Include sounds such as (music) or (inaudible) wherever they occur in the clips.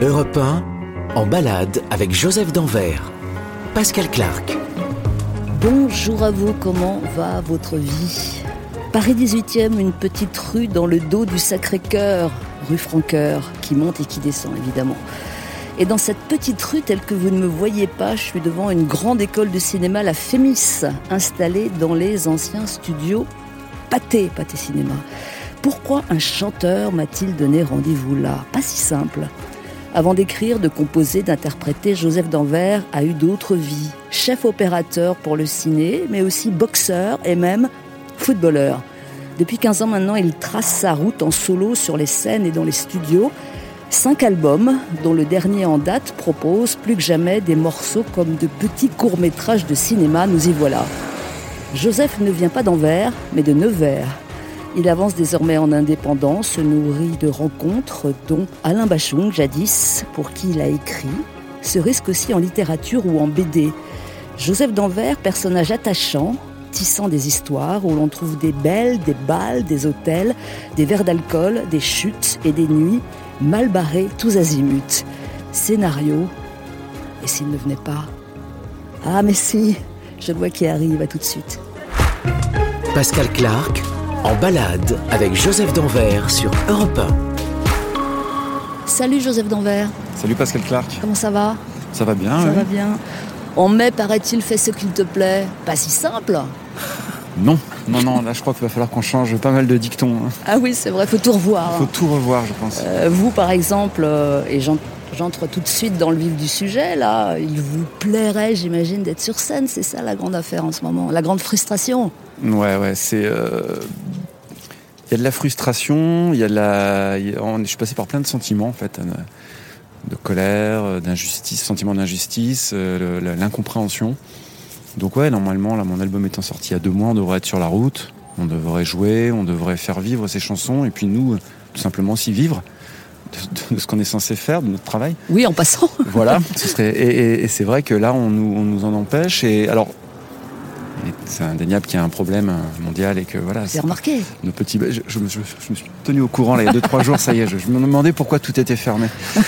Europe 1, en balade avec Joseph Danvers. Pascal Clark. Bonjour à vous, comment va votre vie? Paris 18e, une petite rue dans le dos du Sacré-Cœur, rue Francoeur, qui monte et qui descend évidemment. Et dans cette petite rue telle que vous ne me voyez pas, je suis devant une grande école de cinéma, la Fémis, installée dans les anciens studios Pâté, Pâté Cinéma. Pourquoi un chanteur m'a-t-il donné rendez-vous là? Pas si simple. Avant d'écrire, de composer, d'interpréter, Joseph Danvers a eu d'autres vies. Chef opérateur pour le ciné, mais aussi boxeur et même footballeur. Depuis 15 ans maintenant, il trace sa route en solo sur les scènes et dans les studios. Cinq albums, dont le dernier en date propose plus que jamais des morceaux comme de petits courts-métrages de cinéma. Nous y voilà. Joseph ne vient pas d'Anvers, mais de Nevers. Il avance désormais en indépendant, se nourrit de rencontres, dont Alain Bachung, jadis, pour qui il a écrit, se risque aussi en littérature ou en BD. Joseph Danvers, personnage attachant, tissant des histoires où l'on trouve des belles, des balles, des hôtels, des verres d'alcool, des chutes et des nuits mal barrées tous azimuts. Scénario. Et s'il ne venait pas? Ah, mais si Je vois qui arrive, à tout de suite. Pascal Clark, en balade avec Joseph Danvers sur Europe 1. Salut Joseph Danvers. Salut Pascal Clark. Comment ça va? Ça va bien, Ça ouais. va bien. En mai, paraît-il, fais ce qu'il te plaît. Pas si simple. Non, non, non, là je crois qu'il va falloir qu'on change pas mal de dictons. hein. Ah oui, c'est vrai, faut tout revoir. Faut tout revoir, je pense. Euh, vous, par exemple, euh, et j'en- j'entre tout de suite dans le vif du sujet, là, il vous plairait, j'imagine, d'être sur scène. C'est ça la grande affaire en ce moment, la grande frustration. Ouais, ouais, c'est. euh, Il y a de la frustration, il y a de la. Je suis passé par plein de sentiments, en fait. euh, De colère, euh, d'injustice, sentiment d'injustice, l'incompréhension. Donc, ouais, normalement, là, mon album étant sorti il y a deux mois, on devrait être sur la route, on devrait jouer, on devrait faire vivre ces chansons, et puis nous, tout simplement aussi vivre de- ce qu'on est censé faire, de notre travail. Oui, en passant. Voilà, (laughs) ce serait, et, et- et c'est vrai que là, on nous, on nous en empêche. Et alors, c'est indéniable qu'il y a un problème mondial et que voilà, c'est- remarqué? nos petits. Je, je me- je- je me suis tenu au courant là, il y a deux trois jours, ça y est. Je, me demandais pourquoi tout était fermé. (laughs)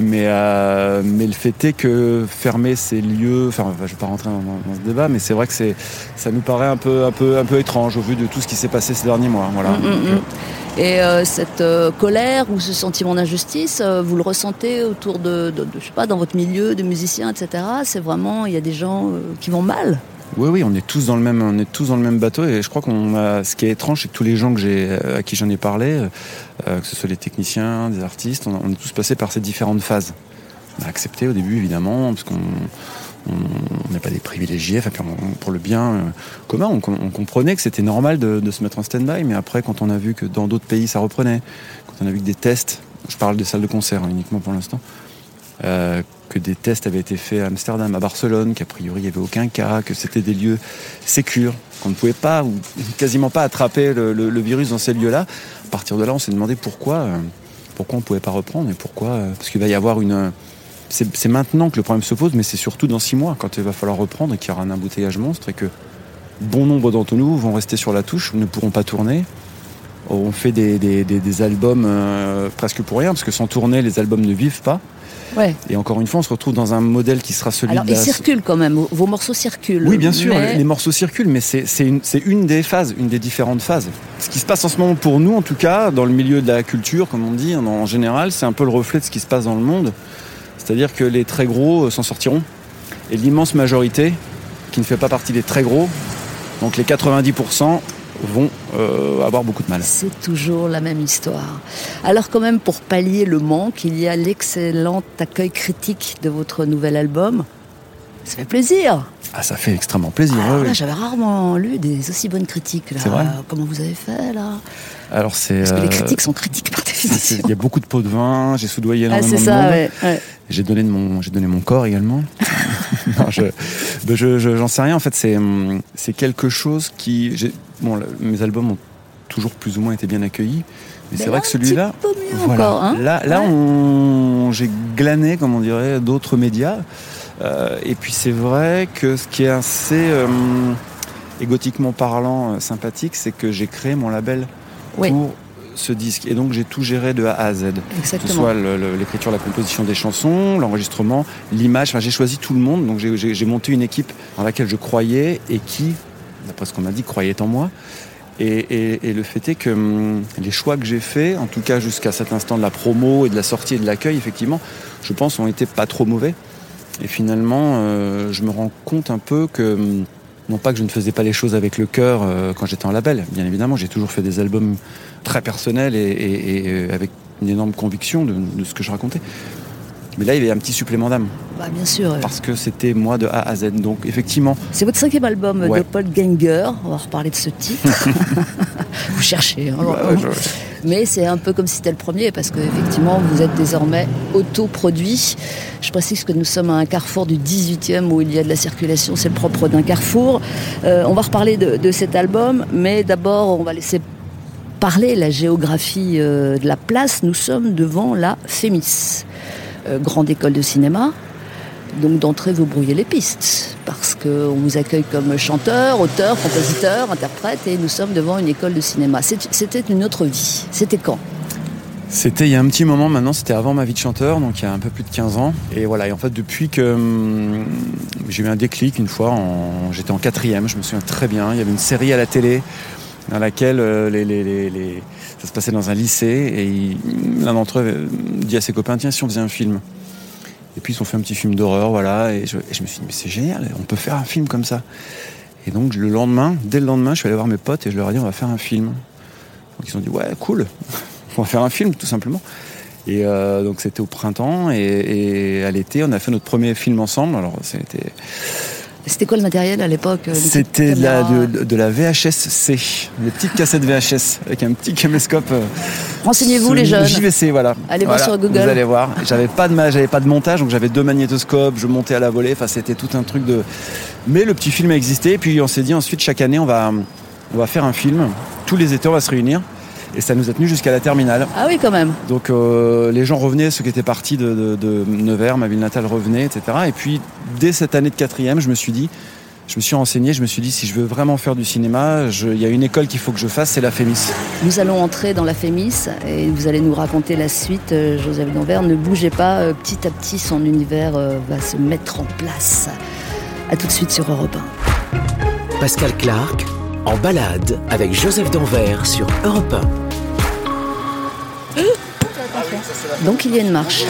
Mais, euh, mais le fait est que fermer ces lieux, enfin, je vais pas rentrer dans, ce débat, mais c'est vrai que c'est, ça nous paraît un peu, un peu, un peu étrange au vu de tout ce qui s'est passé ces derniers mois. Voilà. Mm, mm, Donc, mm. euh, Et euh, cette euh, colère ou ce sentiment d'injustice, euh, vous le ressentez autour de, de- de- je sais pas, dans votre milieu de musiciens, etc. C'est vraiment, il y a des gens qui vont mal? Oui, oui, on est tous dans le même, on est tous dans le même bateau. Et je crois qu'on a, ce qui est étrange, c'est que tous les gens que j'ai, à qui j'en ai parlé, euh, que ce soit les techniciens, des artistes, on, est tous passés par ces différentes phases. On a accepté au début, évidemment, parce qu'on on on n'est pas des privilégiés. Enfin, pour le bien euh, commun, on, on comprenait que c'était normal de, de se mettre en stand-by. Mais après, quand on a vu que dans d'autres pays, ça reprenait, quand on a vu que des tests, je parle des salles de concert hein, uniquement pour l'instant, euh, des tests avaient été faits à Amsterdam, à Barcelone, qu'a priori il n'y avait aucun cas, que c'était des lieux sécures, qu'on ne pouvait pas ou quasiment pas attraper le, virus dans ces lieux-là. À partir de là, on s'est demandé pourquoi, euh, pourquoi on ne pouvait pas reprendre et pourquoi. euh, parce qu'il va y avoir une. C'est c'est maintenant que le problème se pose, mais c'est surtout dans six mois, quand il va falloir reprendre et qu'il y aura un embouteillage monstre et que bon nombre d'entre nous vont rester sur la touche, ne pourront pas tourner. On fait des, des- des- des albums euh, presque pour rien, parce que sans tourner, les albums ne vivent pas. Ouais. Et encore une fois, on se retrouve dans un modèle qui sera celui Alors, de ils circulent quand même. Vos morceaux circulent. Oui, bien sûr, mais- les morceaux circulent, mais c'est une, des phases, une des différentes phases. Ce qui se passe en ce moment pour nous, en tout cas, dans le milieu de la culture, comme on dit en, en général, c'est un peu le reflet de ce qui se passe dans le monde. C'est-à-dire que les très gros euh, s'en sortiront, et l'immense majorité, qui ne fait pas partie des très gros, donc les 90%, vont euh, avoir beaucoup de mal. C'est toujours la même histoire. Alors quand même, pour pallier le manque, il y a l'excellent accueil critique de votre nouvel album. Ça fait plaisir. Ah, ça fait extrêmement plaisir. Ouais. j'avais rarement lu des aussi bonnes critiques. Là. C'est vrai Comment vous avez fait là? Alors c'est. Parce que les euh, critiques sont critiques par définition. Il y a beaucoup de pots de vin, j'ai soudoyé Ah, énormément c'est de ça, monde. ouais, ouais. J'ai donné de mon, j'ai donné mon corps également. (laughs) non, je, ben, je- je- j'en sais rien. En fait, c'est, c'est quelque chose qui, j'ai, bon, le- mes albums ont toujours plus ou moins été bien accueillis, mais, c'est là, vrai que celui-là, voilà, encore. Hein là, là, Ouais. on, j'ai glané, comme on dirait, d'autres médias. Euh, et puis c'est vrai que ce qui est assez hum, égotiquement parlant, euh, sympathique, c'est que j'ai créé mon label Oui. pour ce disque. Et donc j'ai tout géré de A à Z. Exactement. Que ce soit l'écriture, la composition des chansons, l'enregistrement, l'image. Enfin, j'ai choisi tout le monde. Donc j'ai- monté une équipe dans laquelle je croyais et qui, d'après ce qu'on m'a dit, croyait en moi. Et, et- et le fait est que hum, les choix que j'ai faits, en tout cas jusqu'à cet instant de la promo et de la sortie et de l'accueil, effectivement, je pense, ont été pas trop mauvais. Et finalement, euh, je me rends compte un peu que, hum, non pas que je ne faisais pas les choses avec le cœur euh, quand j'étais en label, bien évidemment, j'ai toujours fait des albums très personnels et, et- et, euh, avec une énorme conviction de, de ce que je racontais. Mais là, il y avait un petit supplément d'âme, Bah, bien sûr. euh, parce que c'était moi de A à Z. Donc effectivement, C'est votre cinquième album Ouais. de Paul Ganger. On va reparler de ce titre. (laughs) vous cherchez. hein. Ouais, je- Mais c'est un peu comme si c'était le premier, parce que effectivement, vous êtes désormais autoproduit. Je précise que nous sommes à un carrefour du 18e où il y a de la circulation, c'est le propre d'un carrefour. Euh, on va reparler de, de cet album, mais d'abord, on va laisser parler la géographie euh, de la place. Nous sommes devant la FEMIS, euh, grande école de cinéma. Donc d'entrée, vous brouillez les pistes, parce qu'on vous accueille comme chanteur, auteur, compositeur, interprète, et nous sommes devant une école de cinéma. C'était une autre vie. C'était quand? C'était il y a un petit moment maintenant, c'était avant ma vie de chanteur, donc il y a un peu plus de 15 ans. Et voilà, et en fait depuis que hum, j'ai eu un déclic une fois, j'étais en quatrième, je me souviens très bien, il y avait une série à la télé dans laquelle euh, ça se passait dans un lycée et l'un d'entre eux euh, dit à ses copains, tiens si on faisait un film. Et puis ils ont fait un petit film d'horreur, voilà, et je, me suis dit, mais c'est génial, on peut faire un film comme ça. Et donc le lendemain, dès le lendemain, je suis allé voir mes potes et je leur ai dit, on va faire un film. Donc ils ont dit, ouais, cool, (laughs) on va faire un film tout simplement. Et euh, donc c'était au printemps et, et à l'été, on a fait notre premier film ensemble. Alors c'était C'était quoi le matériel à l'époque euh, c'était de la, caméras de, de la VHS-C, des petites cassettes VHS avec un petit caméscope. euh, Renseignez-vous les jeunes. JVC, voilà. Allez voir sur Google. Vous allez voir. J'avais pas de j'avais pas de montage, donc j'avais deux magnétoscopes. Je montais à la volée. Enfin, c'était tout un truc de. Mais le petit film a existé. Et puis on s'est dit ensuite chaque année on va on va faire un film. Tous les étés on va se réunir. Et ça nous a tenu jusqu'à la terminale. Ah oui, quand même. Donc euh, les gens revenaient, ceux qui étaient partis de, de- de Nevers, ma ville natale, revenaient, etc. Et puis dès cette année de quatrième, je me suis dit, je me suis renseigné, je me suis dit si je veux vraiment faire du cinéma, il y a une école qu'il faut que je fasse, c'est la FEMIS. Nous allons entrer dans la FEMIS et vous allez nous raconter la suite. Euh, Joseph Danvers, ne bougez pas. euh, Petit à petit, son univers va se mettre en place. À tout de suite sur Europe 1. Pascal Clark en balade avec Joseph Danvers sur Europe 1. Donc il y a une marche.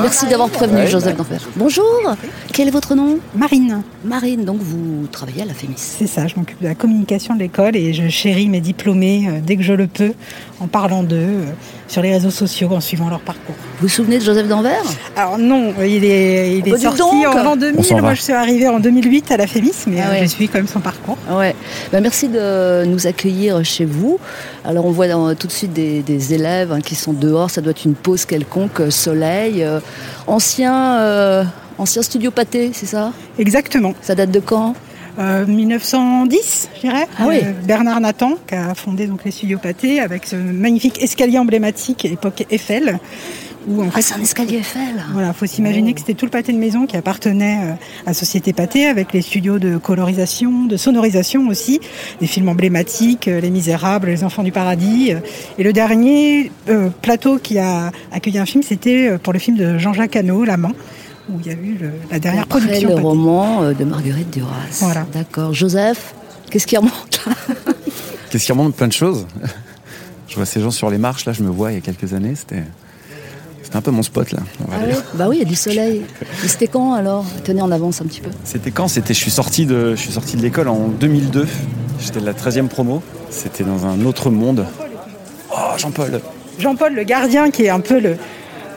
Merci d'avoir prévenu Joseph Danvers. Bonjour, quel est votre nom? Marine, Marine, donc vous travaillez à la FEMIS. c'est ça, je m'occupe de la communication de l'école et je chéris mes diplômés euh, dès que je le peux en parlant d'eux euh, sur les réseaux sociaux en suivant leur parcours. Vous vous souvenez de Joseph Danvers? Alors non, il est, il bah, est sorti donc en l'an On 2000, s'en va. moi je suis arrivée en 2008 à la FEMIS, mais Ah euh, ouais. je suis quand même son parcours. Ouais. Ben, merci de nous accueillir chez vous. Alors on voit dans- tout de suite des, des élèves hein, qui sont dehors. Ça doit être une pause quelconque, euh, soleil. euh, ancien, euh, ancien studio pâté, c'est ça? Exactement. Ça date de quand? Euh, 1910, je dirais. Ah oui. Euh, Bernard Nathan, qui a fondé donc les studios Pâté avec ce magnifique escalier emblématique époque Eiffel. Où en Ah, fait, c'est un escalier Eiffel. Voilà, faut s'imaginer Oh. que c'était tout le pâté de maison qui appartenait euh, à Société Pâté, avec les studios de colorisation, de sonorisation aussi, des films emblématiques, euh, Les Misérables, Les Enfants du Paradis. euh, Et le dernier euh, plateau qui a accueilli un film, c'était euh, pour le film de Jean-Jacques Hano, L'Amant, où il y a eu le- la dernière Après production. le Pâté. roman euh, de Marguerite Duras. Voilà. D'accord. Joseph, qu'est-ce qui remonte là (laughs) Qu'est-ce qui remonte plein de choses Je vois ces gens sur les marches, là, je me vois il y a quelques années, c'était. C'était un peu mon spot là. on va Ah oui Bah oui, il y a du soleil. Mais c'était quand alors? Tenez en avance un petit peu. C'était quand? C'était, je suis sorti de, je suis sorti de l'école en 2002. J'étais de la 13e promo. C'était dans un autre monde. Oh Jean-Paul. Jean-Paul, le gardien, qui est un peu le,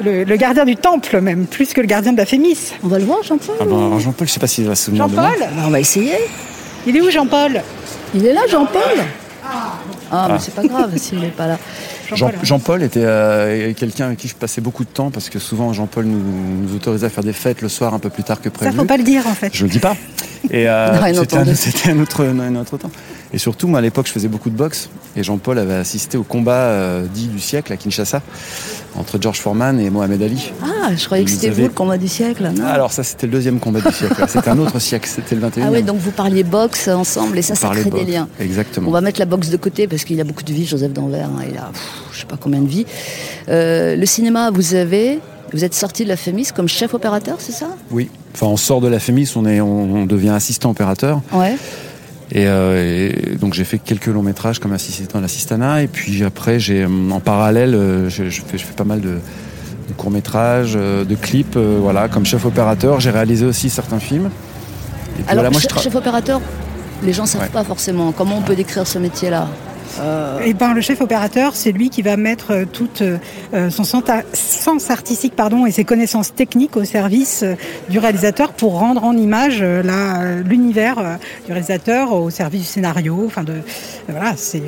le, le gardien du temple, même, plus que le gardien de la Fémis. On va le voir, Jean-Paul Ah ben, Jean-Paul, je sais pas s'il va se souvenir de moi. Jean-Paul Bah, On va essayer. Il est où Jean-Paul? Il est là, Jean-Paul Ah, mais c'est pas grave s'il n'est pas là. Jean- Jean-Paul. Jean-Paul était euh, quelqu'un avec qui je passais beaucoup de temps parce que souvent Jean-Paul nous, nous autorisait à faire des fêtes le soir un peu plus tard que Ça, prévu. faut pas le dire, en fait. Je le dis pas. Et euh, (laughs) Non, c'était, un, entendu. c'était un autre, un autre temps. Et surtout, moi à l'époque, je faisais beaucoup de boxe. Et Jean-Paul avait assisté au combat euh, dit du siècle à Kinshasa entre George Foreman et Mohamed Ali. Ah, je croyais que c'était avez- vous le combat du siècle. Non Alors ça, c'était le deuxième combat du siècle. (laughs) C'était un autre siècle. C'était le 21e. ah ouais, donc vous parliez boxe ensemble et ça, ça crée des liens. Exactement. On va mettre la boxe de côté parce qu'il a beaucoup de vie, Joseph Danvers. hein, il a pff, je sais pas combien de vies. Euh, le cinéma, vous avez, vous êtes sorti de la FEMIS comme chef opérateur, c'est ça? Oui. Enfin, on sort de la FEMIS, on, est, on, on devient assistant opérateur. Ouais. Et, euh, et donc j'ai fait quelques longs métrages comme assistant à l'assistanat. Et puis après, j'ai euh, en parallèle, euh, je, je fais, je fais pas mal de, de courts métrages, de clips. euh, voilà, comme chef opérateur, j'ai réalisé aussi certains films. Et puis Alors, voilà, moi, je chef, chef opérateur, les gens savent Ouais. pas forcément. Comment on peut décrire ce métier-là Et ben, le chef opérateur, c'est lui qui va mettre euh, tout euh, euh, son sens artistique pardon, et ses connaissances techniques au service euh, du réalisateur pour rendre en image euh, euh, l'univers euh, du réalisateur au service du scénario. Enfin, de, euh, voilà, c'est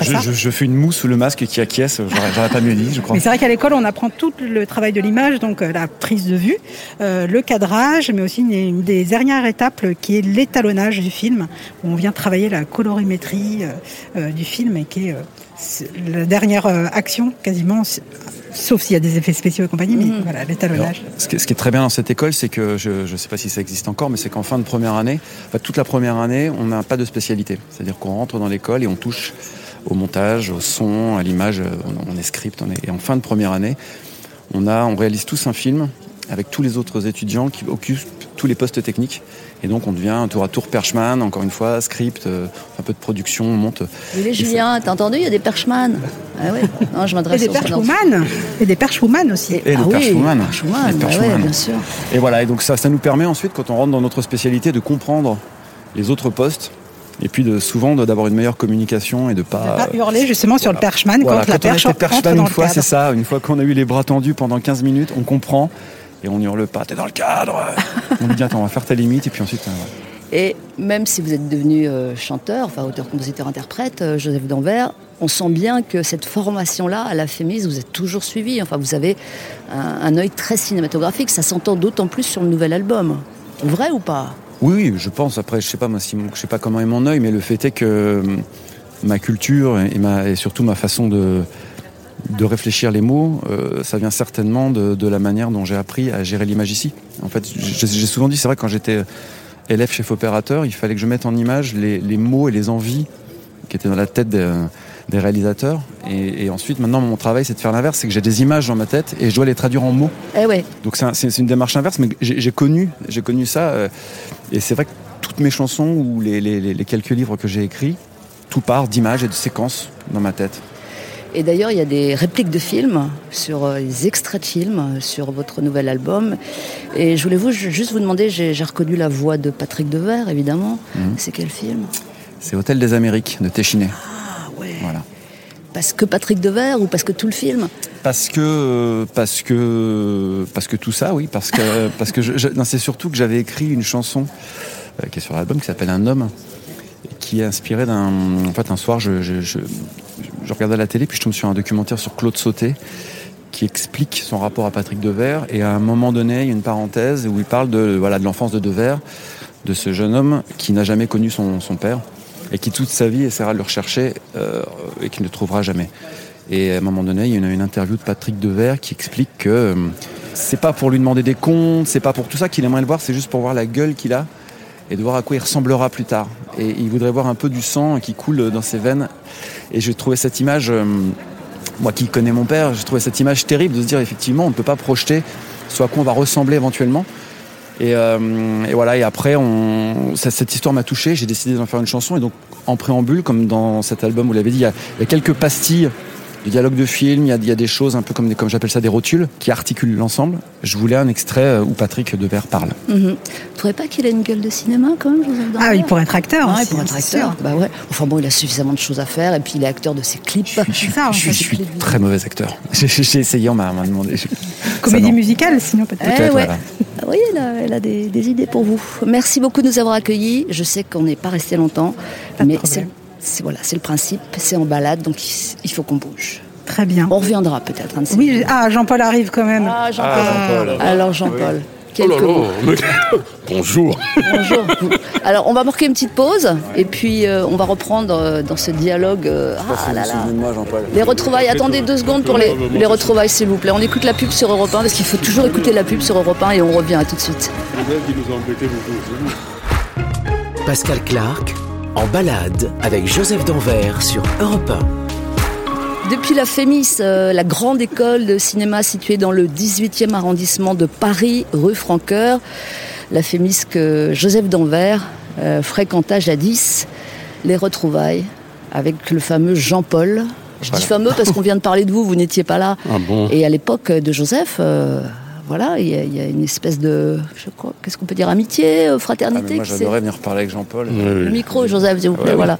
je, ça. je- je fais une mousse sous le masque qui acquiesce. J'aurais pas mieux dit, je crois. Mais c'est vrai qu'à l'école, on apprend tout le travail de l'image, donc euh, la prise de vue, euh, le cadrage, mais aussi une, une des dernières étapes euh, qui est l'étalonnage du film, où on vient travailler la colorimétrie euh, du film et qui est euh, la dernière action quasiment, sauf s'il y a des effets spéciaux et compagnie, mais voilà, Alors, l'étalonnage. ce, qui est, ce qui est très bien dans cette école, c'est que je ne sais pas si ça existe encore, mais c'est qu'en fin de première année, enfin, toute la première année, on n'a pas de spécialité. C'est-à-dire qu'on rentre dans l'école et on touche au montage, au son, à l'image, euh, on, on est script. On est, et en fin de première année, on, a, on réalise tous un film avec tous les autres étudiants qui occupent tous les postes techniques. Et donc on devient tour à tour perchman, encore une fois, script, euh, un peu de production, on monte. Il est Julien, t'as entendu Il y a des perchman. Ah ouais. Non, je Et m'adresse des aux perchwoman, et des perchwoman aussi. Et ah le oui, perchwoman. perchwoman, Les bah ouais, perchwoman. bien sûr. Et voilà, et donc ça, ça nous permet ensuite, quand on rentre dans notre spécialité, de comprendre les autres postes. Et puis de, souvent de- d'avoir une meilleure communication et de pas. Pas hurler justement sur le perchman Voilà, quand la quand on perche était perchman dans une fois, c'est ça. Une fois qu'on a eu les bras tendus pendant 15 minutes, on comprend et on hurle pas. T'es dans le cadre. (laughs) on dit attends, on va faire ta limite et puis ensuite. euh. Et même si vous êtes devenu euh, chanteur, enfin auteur, compositeur, interprète, euh, Joseph Danvers, on sent bien que cette formation-là, à la FEMIS, vous êtes toujours suivi. Enfin, vous avez un, un œil très cinématographique. Ça s'entend d'autant plus sur le nouvel album. Vrai ou pas? Oui, je pense. Après, je sais pas si je sais pas comment est mon œil, mais le fait est que euh, ma culture et, surtout ma façon de réfléchir les mots, euh, ça vient certainement de, la manière dont j'ai appris à gérer l'image ici. En fait, j'ai souvent dit, c'est vrai, quand j'étais élève chef opérateur, il fallait que je mette en image les, les mots et les envies qui étaient dans la tête des, des réalisateurs. Et, et ensuite, maintenant, mon travail, c'est de faire l'inverse, c'est que j'ai des images dans ma tête et je dois les traduire en mots. Eh ouais. Donc c'est un- c'est c'est une démarche inverse, mais j'ai connu, j'ai connu ça. euh, et c'est vrai que toutes mes chansons ou les, les- les- les quelques livres que j'ai écrits, tout part d'images et de séquences dans ma tête. Et d'ailleurs, il y a des répliques de films, sur euh, des extraits de films, sur votre nouvel album. Et je voulais vous, ju- juste vous demander, j'ai j'ai reconnu la voix de Patrick Devers, évidemment. Mhm. C'est quel film? C'est Hôtel des Amériques de Téchiné. Voilà. Parce que Patrick Devers ou parce que tout le film Parce que, parce que, parce que tout ça, oui, parce que, (laughs) parce que je- c'est surtout que j'avais écrit une chanson euh, qui est sur l'album qui s'appelle Un homme, qui est inspirée d'un. En fait, un soir, je, je, je, je regardais la télé, puis je tombe sur un documentaire sur Claude Sauté qui explique son rapport à Patrick Devers. Et à un moment donné, il y a une parenthèse où il parle de voilà de l'enfance de Devers, de ce jeune homme qui n'a jamais connu son, son père et qui toute sa vie essaiera de le rechercher euh, et qui ne le trouvera jamais. Et à un moment donné, il y a une, interview de Patrick Devers qui explique que euh, c'est pas pour lui demander des comptes, c'est pas pour tout ça qu'il aimerait le voir, c'est juste pour voir la gueule qu'il a et de voir à quoi il ressemblera plus tard. Et il voudrait voir un peu du sang qui coule dans ses veines. Et j'ai trouvé cette image, euh, moi qui connais mon père, j'ai trouvé cette image terrible de se dire effectivement on ne peut pas projeter ce à quoi on va ressembler éventuellement. Et, euh, et voilà, et après, cette histoire m'a touché, j'ai décidé d'en faire une chanson. Et donc, en préambule, comme dans cet album, vous l'avez dit, il y a quelques pastilles de dialogue de film, il y a, il y a des choses un peu comme, des- comme j'appelle ça des rotules, qui articulent l'ensemble. Je voulais un extrait euh, où Patrick Devers parle. Vous trouvez pas qu'il a une gueule de cinéma quand même, Joseph Ah, il pourrait être acteur Ah, aussi, il pourrait être acteur. Bah ouais. Enfin bon, il a suffisamment de choses à faire et puis il est acteur de ses clips. Ça, Je suis, je suis très mauvais acteur. (laughs) J'ai j'ai essayé, on m'a on m'a demandé. Comédie musicale, sinon peut-être. Eh Peut-être, ouais. voilà. Ah oui, elle a, elle a des, des idées pour vous. Merci beaucoup de nous avoir accueillis. Je sais qu'on n'est pas resté longtemps, Pas mais c'est- voilà, c'est le principe. C'est en balade, donc il, faut qu'on bouge. Très bien. On reviendra peut-être. un de ces Oui, jours. ah, Jean-Paul arrive quand même. Ah, Jean-Paul. Ah, Jean-Paul. Alors Jean-Paul. quelques oh là mots. là, mais- (laughs) Bonjour. Bonjour. Alors, on va marquer une petite pause et puis euh, on va reprendre euh, dans ce dialogue. euh, ah là là. moi Jean-Paul. Les retrouvailles, attendez deux secondes pour les, les retrouvailles, s'il vous plaît. On écoute la pub sur Europe 1 parce qu'il faut toujours écouter la pub sur Europe 1 et on revient à tout de suite. qui nous embêtait beaucoup. Pascal Clark en balade avec Joseph Danvers sur Europe 1. Depuis la FEMIS, euh, la grande école de cinéma située dans le 18e arrondissement de Paris, rue Francoeur, la FEMIS que Joseph Danvers euh, fréquenta jadis, les retrouvailles avec le fameux Jean-Paul. Je dis fameux parce qu'on vient de parler de vous, vous n'étiez pas là. Ah bon? Et à l'époque de Joseph, euh, voilà, il y, a- il y a une espèce de, je crois, qu'est-ce qu'on peut dire, amitié, euh, Ah, fraternité. mais moi j'adorais venir parler avec Jean-Paul. Oui, Le micro, Joseph, s'il vous plaît, Ouais, ouais. voilà.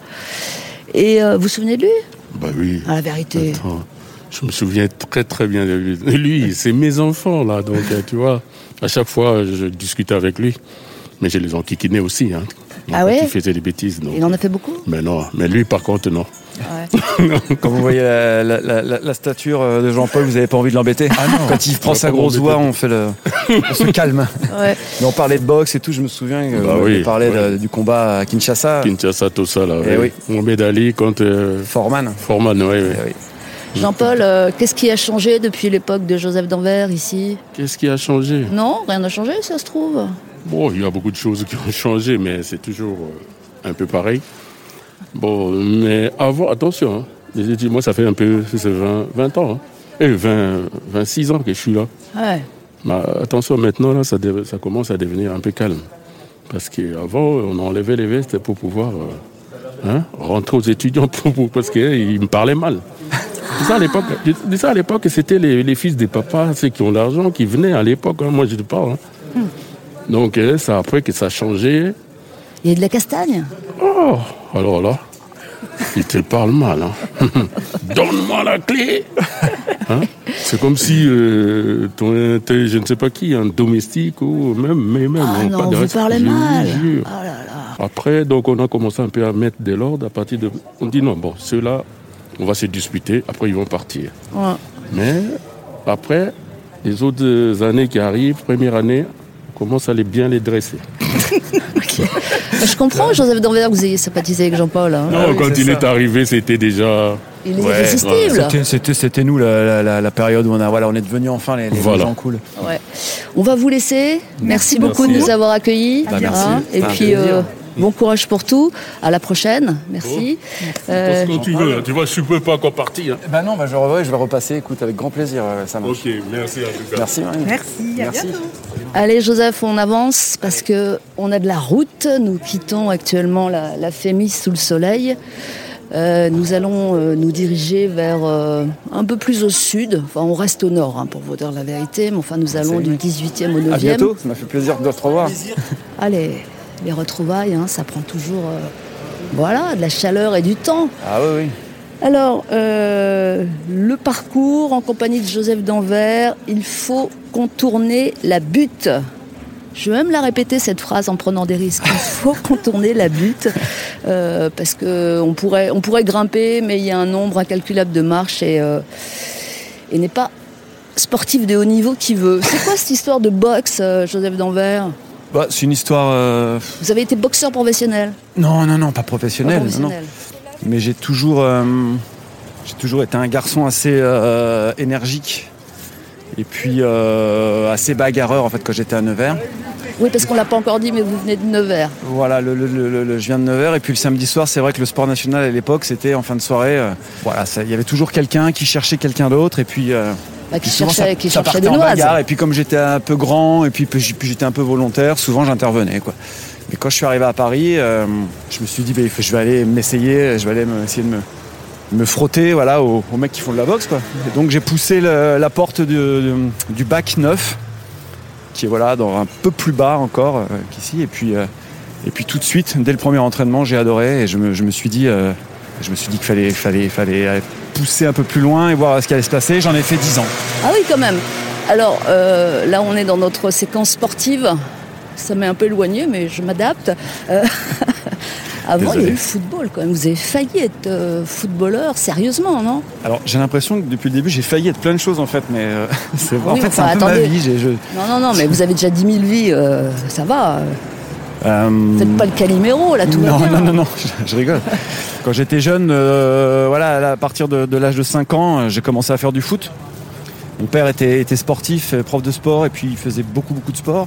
Et euh, vous vous souvenez de lui? Bah oui. À la vérité. Attends, je me souviens très très bien de lui. Lui, (laughs) c'est mes enfants là, donc euh, tu vois, à chaque fois je discutais avec lui, mais je les enquiquinais aussi. Hein, Ah ouais? Il faisait des bêtises, non. Il en a fait beaucoup? Mais non, mais lui par contre non. (laughs) Quand vous voyez la, la- la- la- la stature euh, de Jean-Paul, vous n'avez pas envie de l'embêter Quand il prend sa grosse voix, on fait le, (laughs) on se calme. Ouais. Mais on parlait de boxe et tout, je me souviens que Bah oui, ouais. du combat à Kinshasa. Kinshasa, tout ça là. Eh ouais. Mohamed Ali contre euh, Foreman. Foreman, ouais, ouais. Eh oui. Jean-Paul, euh, qu'est-ce qui a changé depuis l'époque de Joseph Danvers ici? Qu'est-ce qui a changé? Non, rien n'a changé, ça se trouve. Bon, il y a beaucoup de choses qui ont changé, mais c'est toujours un peu pareil. Bon, mais avant, attention, hein, j'ai dit, moi ça fait un peu, c'est 20, 20 ans, hein. et 20, 26 ans que je suis là. Ouais. Mais attention, maintenant, là, ça, commence à devenir un peu calme. Parce qu'avant, on enlevait les vestes pour pouvoir euh, hein, rentrer aux étudiants, (laughs) pour, pour- parce qu'ils me parlaient mal. C'est ça à l'époque. je dis ça à l'époque, c'était les, les fils des papas, ceux qui ont l'argent, qui venaient à l'époque. hein, moi, je ne parle. hein. Donc, c'est après que ça a changé. Il y a de la castagne? Oh, alors là, il te parle mal. hein. (laughs) Donne-moi la clé. (laughs) Hein? C'est comme si euh, ton, t'es, je ne sais pas qui, un domestique ou même, mais même. Ah on non, parle de vous parlez mal. Oh là là. Après, donc, on a commencé un peu à mettre de l'ordre à partir de. On dit non, bon, ceux-là, on va se disputer, après ils vont partir. Ouais. Mais après, les autres années qui arrivent, première année, on commence à les bien les dresser. (laughs) Je comprends, Joseph Danvers, que vous ayez sympathisé avec Jean-Paul. hein. Non, oui, quand il ça. est arrivé, c'était déjà. Il est Ouais, irrésistible. C'était- C'était, c'était nous la, la- la- la période où on a, voilà, on est devenus enfin les, les Voilà. gens cool. Ouais. On va vous laisser. Merci, beaucoup Merci. de nous avoir accueillis. Bah, merci. Et puis, plaisir. euh, bon courage pour tout. À la prochaine. Merci. Euh, Quand tu veux, tu vois, je ne peux pas encore partir. hein. Bah non, bah je, je vais repasser, écoute, avec grand plaisir, ouais, ça marche. Ok, merci en tout cas. Merci. Merci, à Merci. bientôt. Allez Joseph, on avance parce que on a de la route. Nous quittons actuellement la, la Fémis sous le soleil. Euh, nous allons euh, nous diriger vers euh, un peu plus au sud. Enfin, on reste au nord, hein, pour vous dire la vérité. Mais enfin, nous allons du 18e au 9e. À bientôt, ça m'a fait plaisir de te revoir. Allez, les retrouvailles, hein, ça prend toujours, euh, voilà, de la chaleur et du temps. Ah oui, oui. Alors, euh, le parcours en compagnie de Joseph Danvers, il faut contourner la butte. Je vais même la répéter cette phrase en prenant des risques. Il faut (laughs) contourner la butte euh, parce que on pourrait, on pourrait grimper, mais il y a un nombre incalculable de marches et, euh, et n'est pas sportif de haut niveau qui veut. C'est quoi cette histoire de boxe, Joseph Danvers? Bah, c'est une histoire. euh, Vous avez été boxeur professionnel Non, non, non, pas non, professionnel. Mais j'ai toujours, euh, j'ai toujours été un garçon assez euh, énergique. Et puis assez bagarreur en fait quand j'étais à Nevers. Oui, parce qu'on l'a pas encore dit, mais vous venez de Nevers. Voilà, le, le- le- le- je viens de Nevers et puis le samedi soir, c'est vrai que le sport national à l'époque, c'était en fin de soirée. voilà, il y avait toujours quelqu'un qui cherchait quelqu'un d'autre et puis. Bah, qui souvent, cherchait, ça- qui ça cherchait partait des en noises. bagarre, et puis comme j'étais un peu grand et puis, j'étais un peu volontaire, souvent j'intervenais quoi. Mais quand je suis arrivé à Paris, euh, je me suis dit bah, je vais aller m'essayer, je vais aller essayer de me, me frotter voilà aux, aux mecs qui font de la boxe quoi. Et donc j'ai poussé le- la porte du bac 9 qui est voilà dans un peu plus bas encore euh, qu'ici et puis euh, et puis tout de suite dès le premier entraînement j'ai adoré et je me, je me suis dit euh, je me suis dit qu'il fallait fallait fallait pousser un peu plus loin et voir ce qui allait se passer. J'en ai fait 10 ans. Ah oui, quand même. Alors euh, là, on est dans notre séquence sportive. Ça m'est un peu éloigné, mais je m'adapte. Euh, (laughs) Avant, il y a eu le football quand même. Vous avez failli être euh, footballeur sérieusement, non? Alors j'ai l'impression que depuis le début j'ai failli être plein de choses en fait, mais euh, (laughs) c'est en Oui, fait c'est enfin, un peu ma vie. je- Non, non, non, mais vous avez déjà 10 000 vies, euh, ça va. Euh, Vous n'êtes pas le Calimero, là, tout non, bien. non, non, non, (laughs) je, je rigole. Quand j'étais jeune, euh, voilà, à partir de, de l'âge de 5 ans, euh, j'ai commencé à faire du foot. Mon père était, était sportif, euh, prof de sport, et puis il faisait beaucoup, beaucoup de sport.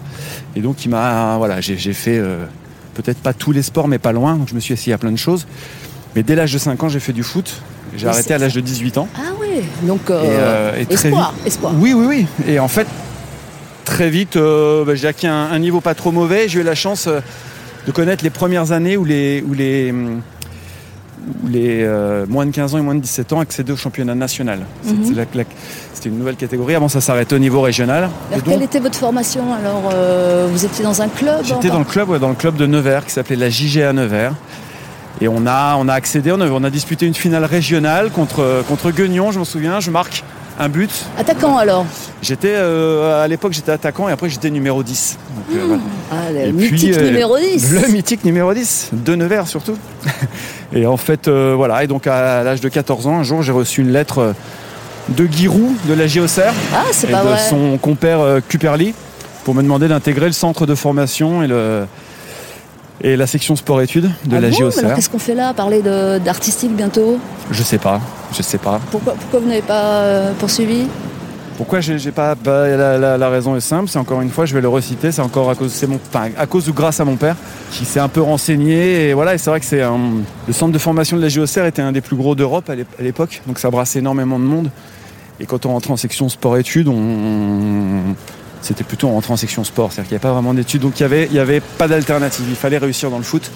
Et donc, il m'a, voilà, j'ai fait euh, peut-être pas tous les sports, mais pas loin. Donc, je me suis essayé à plein de choses. Mais dès l'âge de 5 ans, j'ai fait du foot. J'ai arrêté à l'âge de 18 ans. Ah oui, donc euh, Et, euh, et très espoir, espoir. Oui, oui, oui. Et en fait, très vite, euh, bah, j'ai acquis un, un niveau pas trop mauvais. J'ai eu la chance euh, de connaître les premières années où les, où les, où les euh, moins de 15 ans et moins de 17 ans accédaient au championnat national. Mhm. C'était une nouvelle catégorie. Avant, ça s'arrêtait au niveau régional. Et Alors, donc, quelle était votre formation Alors, euh, vous étiez dans un club J'étais dans le club, ouais, dans le club de Nevers qui s'appelait la JGA Nevers. Et on a, on a accédé, on a, on a disputé une finale régionale contre, contre Guignon, je m'en souviens. Je marque un but. Attaquant alors J'étais euh, à l'époque j'étais attaquant et après j'étais numéro 10. Donc, euh, voilà. Ah, le Et mythique puis, euh, numéro 10 Le mythique numéro 10, de Nevers surtout. (laughs) et en fait euh, voilà, et donc à l'âge de 14 ans, un jour j'ai reçu une lettre euh, de Giroud de la JOCR Ah, et pas de vrai son compère euh, Cuperly pour me demander d'intégrer le centre de formation et le et la section sport-études de Ah la bon, JOCR. alors qu'est-ce qu'on fait là Parler d'artistique bientôt? Je sais pas, je sais pas. pourquoi, pourquoi vous n'avez pas euh, poursuivi? Pourquoi j'ai pas bah, la, la- la raison est simple, c'est encore une fois, je vais le reciter, c'est encore à cause c'est mon enfin, à cause ou grâce à mon père qui s'est un peu renseigné et voilà, et c'est vrai que c'est un- le centre de formation de la JOCR était un des plus gros d'Europe à l'époque, donc ça brassait énormément de monde. Et quand on rentrait en section sport-études, on c'était plutôt on rentrait en section sport, c'est-à-dire qu'il n'y avait pas vraiment d'études, donc il y avait il y avait pas d'alternative, il fallait réussir dans le foot.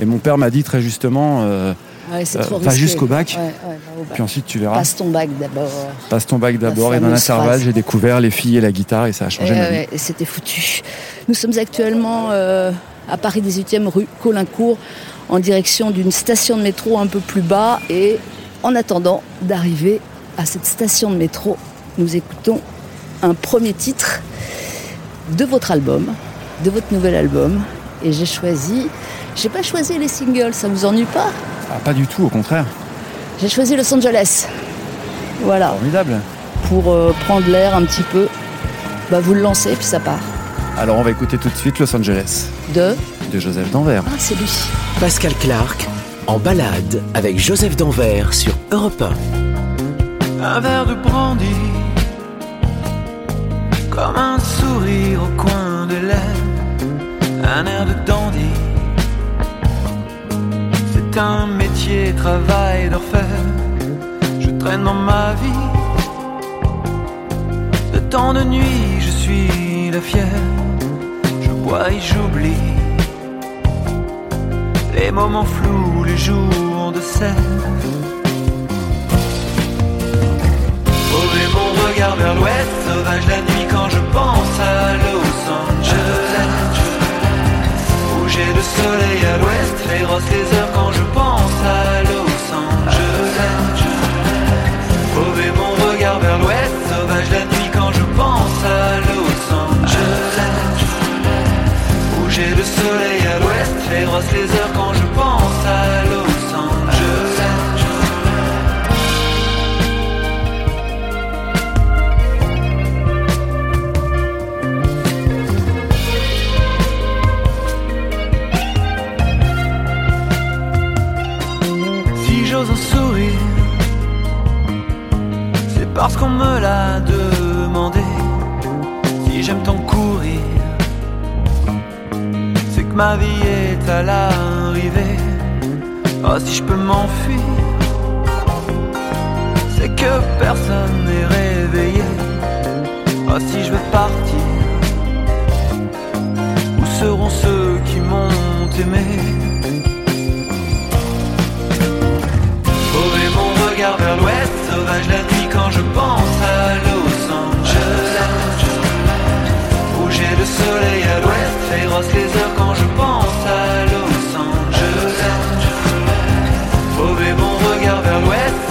Et mon père m'a dit très justement, euh, Ouais, Euh, va jusqu'au quoi. bac. Ouais, ouais, va au bac. puis ensuite tu verras, Passe ton bac d'abord. passe ton bac d'abord, et dans l'intervalle j'ai découvert les filles et la guitare et ça a changé Ouais, ma vie. et c'était foutu. Nous sommes actuellement euh, à Paris 18e rue Colincourt en direction d'une station de métro un peu plus bas et en attendant d'arriver à cette station de métro, nous écoutons un premier titre de votre album, de votre nouvel album et j'ai choisi j'ai pas choisi les singles, ça vous ennuie pas? Ah, pas du tout, au contraire. J'ai choisi Los Angeles. Voilà, Formidable. pour euh, prendre l'air un petit peu. Bah vous le lancez puis ça part. Alors on va écouter tout de suite Los Angeles De de Joseph Danvers. Ah, c'est lui. Pascal Clark en balade avec Joseph Danvers sur Europe 1. un verre de brandy, comme un sourire au coin de lèvres, un air de dandy. C'est un métier, travail d'orfèvre. Je traîne dans ma vie. De temps de nuit, je suis la fière. Je bois et j'oublie les moments flous, les jours de sève. Mauvais mon regard vers l'ouest, sauvage la nuit quand je pense à Los Angeles. Où j'ai le soleil à l'ouest, féroce les heures quand je pense à Los Angeles. Mauvais mon regard vers l'ouest, sauvage la nuit quand je pense à Los Angeles. Où j'ai le soleil à l'ouest, féroce les heures quand je pense parce qu'on me l'a demandé. Si j'aime tant courir, c'est que ma vie est à l'arrivée. Oh, si je peux m'enfuir, c'est que personne n'est réveillé. Oh, si je veux partir, où seront ceux qui m'ont aimé? Mauvais mon regard vers l'ouest, sauvage la nuit quand je pense à Los Angeles. J'ai le soleil à l'ouest, féroce les heures quand je pense à Los Angeles. Mauvais mon regard vers l'ouest,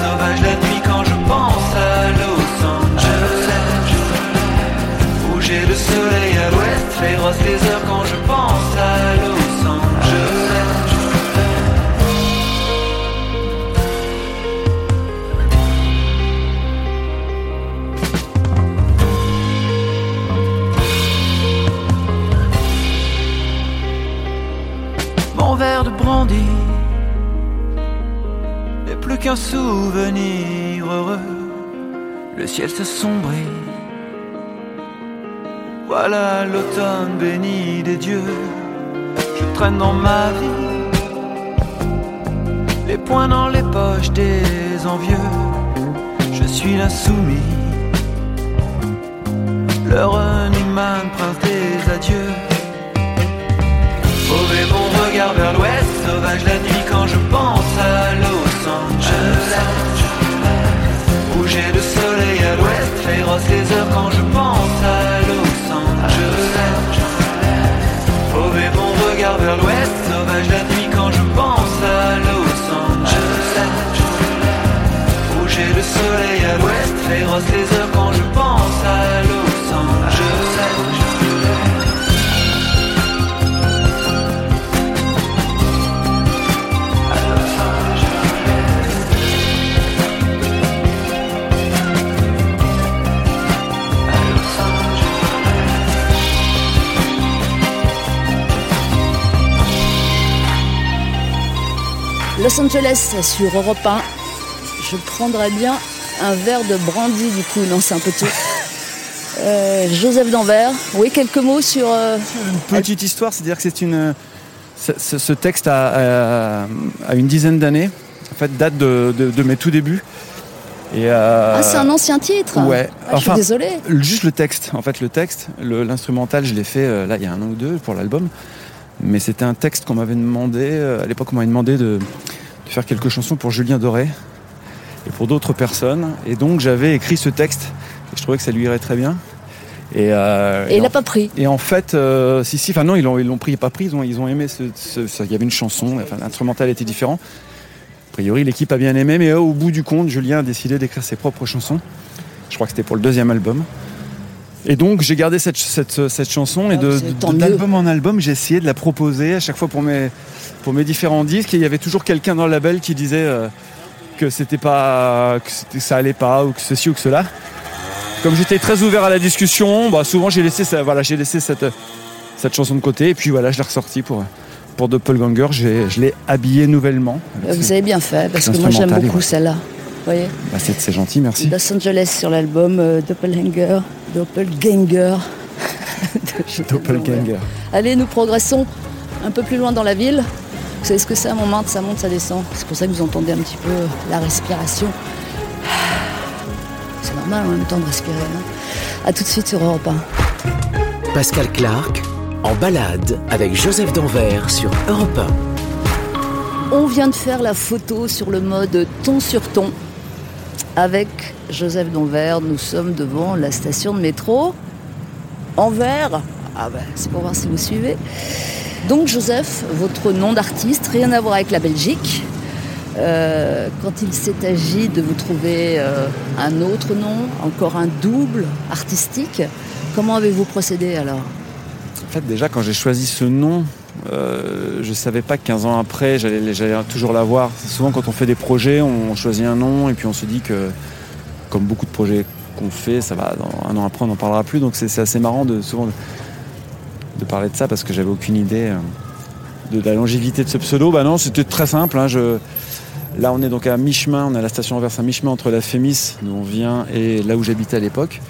ciel s'assombrit. Voilà l'automne béni des dieux. Je traîne dans ma vie, les poings dans les poches des envieux. Je suis l'insoumis, le running man, prince des adieux. Mauvais mon regard vers l'ouest, sauvage la nuit quand je pense à Los Angeles. J'ai le soleil à l'ouest, féroce les heures quand je pense à Los Angeles. Mauvais mon regard vers l'ouest, sauvage la nuit quand je pense à Los Angeles. J'ai le soleil à l'ouest, féroce les heures quand je pense à Los Angeles. Los Angeles sur Europe 1. Je prendrais bien un verre de brandy du coup, non c'est un peu tôt. (laughs) Euh, Joseph Danvers, oui quelques mots sur... euh, Petite histoire, c'est-à-dire que c'est une. Ce, texte a, a- a une dizaine d'années. En fait, date de, de- de mes tout débuts. Et, euh, Ah c'est un ancien titre ouais. Ah, Je Enfin, suis désolée. Juste le texte. En fait, le texte, le- l'instrumental, je l'ai fait euh, là il y a un an ou deux pour l'album. Mais c'était un texte qu'on m'avait demandé. euh, à l'époque, on m'avait demandé de, de faire quelques chansons pour Julien Doré et pour d'autres personnes. Et donc, j'avais écrit ce texte. Et je trouvais que ça lui irait très bien. Et, euh, Et il n'a pas pris. et en fait, euh, si, si, enfin non, ils l'ont, ils l'ont pris, pas pris, ils ont, ils ont aimé ce, ce- ce- Il y avait une chanson, enfin, l'instrumental était différent. A priori, l'équipe a bien aimé, mais euh, au bout du compte, Julien a décidé d'écrire ses propres chansons. Je crois que c'était pour le deuxième album. Et donc, j'ai gardé cette, cette, cette chanson et Ah, de, d'album en album, j'ai essayé de la proposer à chaque fois pour mes, pour mes différents disques. Et il y avait toujours quelqu'un dans le label qui disait euh, que c'était pas, que c'était- ça allait pas ou que ceci ou que cela. Comme j'étais très ouvert à la discussion, bah, souvent j'ai laissé, ça, voilà, j'ai laissé cette, cette chanson de côté et puis voilà, je l'ai ressortie pour, pour Doppelganger. J'ai- Je l'ai habillée nouvellement. Vous avez bien fait parce que moi j'aime beaucoup ouais. celle-là. Vous voyez Bah, c'est, c'est gentil, merci. Los Angeles sur l'album euh, Doppelganger. Doppelganger. (laughs) Doppelganger. Allez, nous progressons un peu plus loin dans la ville. Vous savez ce que c'est un moment, ça monte, ça descend. C'est pour ça que vous entendez un petit peu la respiration. C'est normal en même temps de respirer. Hein à tout de suite sur Europe 1. Pascal Clark en balade avec Joseph Danvers sur Europe 1. On vient de faire la photo sur le mode ton sur ton avec Joseph Danvers. Nous sommes devant la station de métro Anvers. Ah ben, c'est pour voir si vous suivez. Donc Joseph, votre nom d'artiste, rien à voir avec la Belgique. Euh, quand il s'est agi de vous trouver euh, un autre nom, encore un double artistique, comment avez-vous procédé alors? En fait, déjà, quand j'ai choisi ce nom, euh, je savais pas que 15 ans après, j'allais, toujours l'avoir. C'est souvent quand on fait des projets, on choisit un nom et puis on se dit que, comme beaucoup de projets qu'on fait, ça va, un an après, on n'en parlera plus. Donc c'est, assez marrant de souvent de, parler de ça parce que j'avais aucune idée euh, de la longévité de ce pseudo. Bah non, c'était très simple. hein, je, là, on est donc à mi-chemin, on est à la station Anvers à mi-chemin entre la Fémis, d'où on vient, et là où j'habitais à l'époque.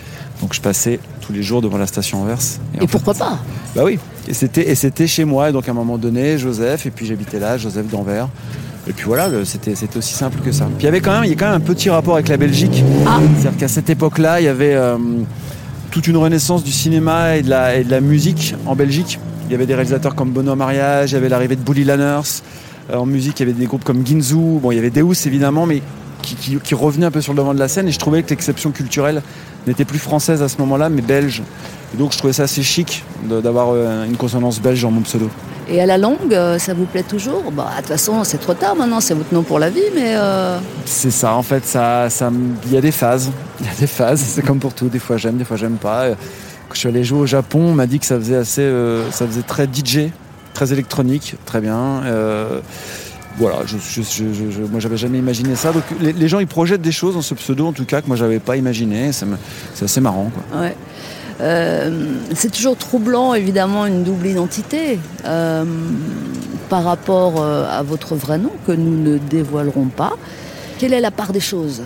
Donc je passais tous les jours devant la station Anvers. Et pourquoi fait, pas? Bah oui, et c'était, et c'était chez moi, et donc à un moment donné, Joseph, et puis j'habitais là, Joseph d'Anvers. Et puis voilà, c'était, c'était aussi simple que ça. Puis il y avait quand même, il y a quand même un petit rapport avec la Belgique. Ah. C'est-à-dire qu'à cette époque-là, il y avait euh, toute une renaissance du cinéma et de, la, et de la musique en Belgique. Il y avait des réalisateurs comme Bono Mariage, il y avait l'arrivée de Bully Lanners. Euh, en musique, il y avait des groupes comme Ginzu. Bon, il y avait Deus évidemment, mais qui, qui, qui revenaient un peu sur le devant de la scène. Et je trouvais que l'exception culturelle n'était plus française à ce moment-là, mais belge. Et donc je trouvais ça assez chic d'avoir euh, une consonance belge dans mon pseudo. Et à la longue, euh, ça vous plaît toujours? Bah, de toute façon, c'est trop tard maintenant, c'est votre nom pour la vie, mais euh, C'est ça, en fait, ça, il y a des phases. Il y a des phases, c'est comme pour tout. Des fois j'aime, des fois j'aime pas. Quand je suis allé jouer au Japon, on m'a dit que ça faisait assez, euh, ça faisait très DJ, très électronique, très bien. Euh, voilà, moi j'avais jamais imaginé ça. Donc les, gens ils projettent des choses dans ce pseudo en tout cas que moi j'avais pas imaginé. C'est assez marrant. Euh, c'est toujours troublant, évidemment, une double identité euh, par rapport euh, à votre vrai nom que nous ne dévoilerons pas. Quelle est la part des choses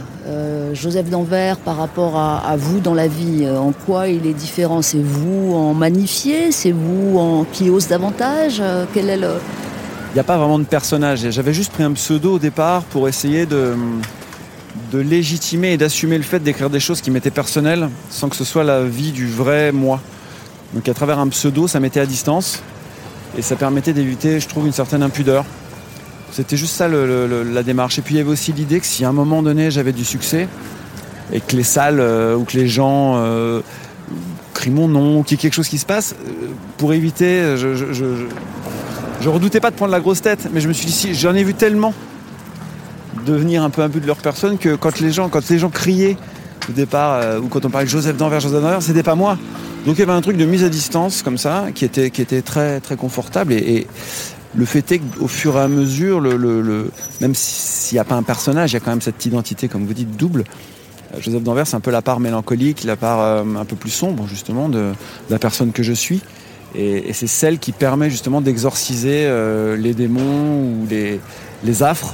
Joseph Danvers par rapport à, vous dans la vie En quoi il est différent? C'est vous en magnifié C'est vous en qui ose davantage? Quel est le n'y a pas vraiment de personnage. J'avais juste pris un pseudo au départ pour essayer de, légitimer et d'assumer le fait d'écrire des choses qui m'étaient personnelles sans que ce soit la vie du vrai moi. Donc à travers un pseudo, ça mettait à distance et ça permettait d'éviter, je trouve, une certaine impudeur. C'était juste ça la démarche. Et puis il y avait aussi l'idée que si à un moment donné j'avais du succès et que les salles euh, ou que les gens euh, crient mon nom ou qu'il y ait quelque chose qui se passe, euh, pour éviter, je- je- je redoutais pas de prendre la grosse tête, mais je me suis dit, si j'en ai vu tellement devenir un peu un but de leur personne que quand les gens, quand les gens criaient au départ, euh, ou quand on parlait de Joseph Danvers, Joseph Danvers, c'était pas moi. Donc il y avait un truc de mise à distance comme ça, qui était, qui était très, très confortable. Et, le fait est qu'au fur et à mesure, même s'il n'y a pas un personnage, il y a quand même cette identité, comme vous dites, double. Euh, Joseph Danvers, c'est un peu la part mélancolique, la part euh, un peu plus sombre, justement, de la personne que je suis. Et, et c'est celle qui permet justement d'exorciser euh, les démons ou les, les affres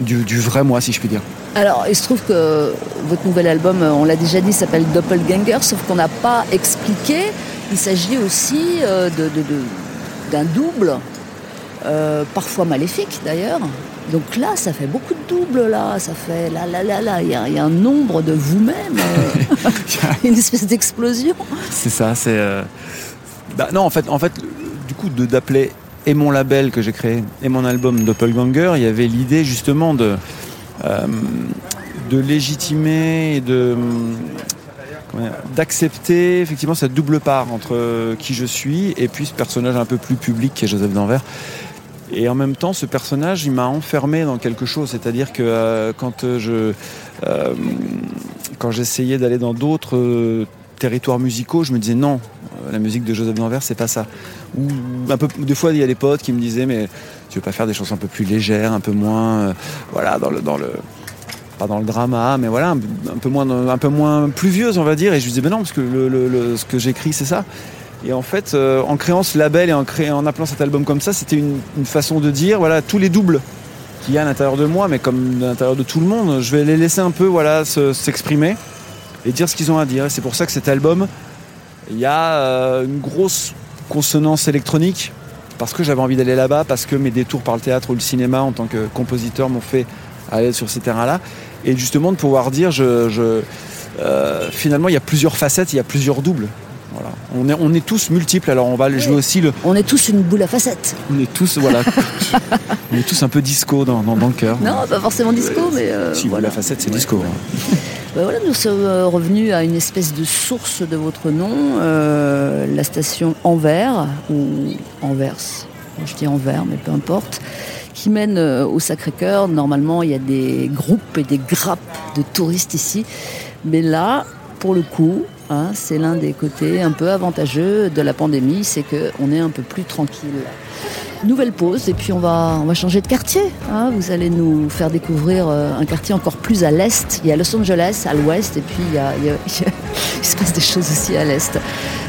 du, du vrai moi, si je puis dire. Alors, il se trouve que votre nouvel album, euh, on l'a déjà dit, s'appelle Doppelganger, sauf qu'on n'a pas expliqué. Il s'agit aussi euh, de- de- de- d'un double, euh, parfois maléfique d'ailleurs. Donc là, ça fait beaucoup de doubles, là. Ça fait là, là, là, là. Il y a, il y a un nombre de vous-même, euh, (laughs) (laughs) une espèce d'explosion. C'est ça, c'est. euh, Bah, non, en fait, en fait, du coup, d'appeler et mon label que j'ai créé et mon album Doppelganger, il y avait l'idée justement de euh, de légitimer et de d'accepter effectivement cette double part entre qui je suis et puis ce personnage un peu plus public qui est Joseph Danvers. Et en même temps, ce personnage, il m'a enfermé dans quelque chose. C'est-à-dire que euh, quand euh, je, euh, quand j'essayais d'aller dans d'autres euh, territoires musicaux, je me disais non, euh, la musique de Joseph Danvers, c'est pas ça. Ou un peu, des fois, il y a des potes qui me disaient mais tu veux pas faire des chansons un peu plus légères, un peu moins, euh, voilà, dans le, dans le, pas dans le drama, mais voilà, un, peu moins, un pluvieuse, on va dire. Et je disais ben non, parce que ce que j'écris, c'est ça. Et en fait, euh, en créant ce label et en, créant, en appelant cet album comme ça, c'était une, façon de dire, voilà, tous les doubles qu'il y a à l'intérieur de moi, mais comme à l'intérieur de tout le monde, je vais les laisser un peu, voilà, se- s'exprimer et dire ce qu'ils ont à dire. Et c'est pour ça que cet album, il y a euh, une grosse consonance électronique, parce que j'avais envie d'aller là-bas, parce que mes détours par le théâtre ou le cinéma en tant que compositeur m'ont fait aller sur ces terrains-là. Et justement de pouvoir dire, je, je- euh, finalement, il y a plusieurs facettes, il y a plusieurs doubles. Voilà. On, est, on est tous multiples, alors on va jouer aussi le. On est tous une boule à facettes. On est tous, voilà. (laughs) on est tous un peu disco dans, dans, dans le cœur. Non, pas forcément disco, mais. euh, si, voilà. la facette, c'est disco. hein. (laughs) Ben voilà, nous sommes euh, revenus à une espèce de source de votre nom, euh, la station Anvers, ou Anvers, je dis Anvers, mais peu importe, qui mène euh, au Sacré-Cœur. Normalement, il y a des groupes et des grappes de touristes ici, mais là, pour le coup, hein, c'est l'un des côtés un peu avantageux de la pandémie, c'est qu'on est un peu plus tranquille. Nouvelle pause et puis on va, on va changer de quartier. hein. Vous allez nous faire découvrir euh, un quartier encore plus à l'est. Il y a Los Angeles à l'ouest et puis il, y a- il y a- (laughs) se passe des choses aussi à l'est.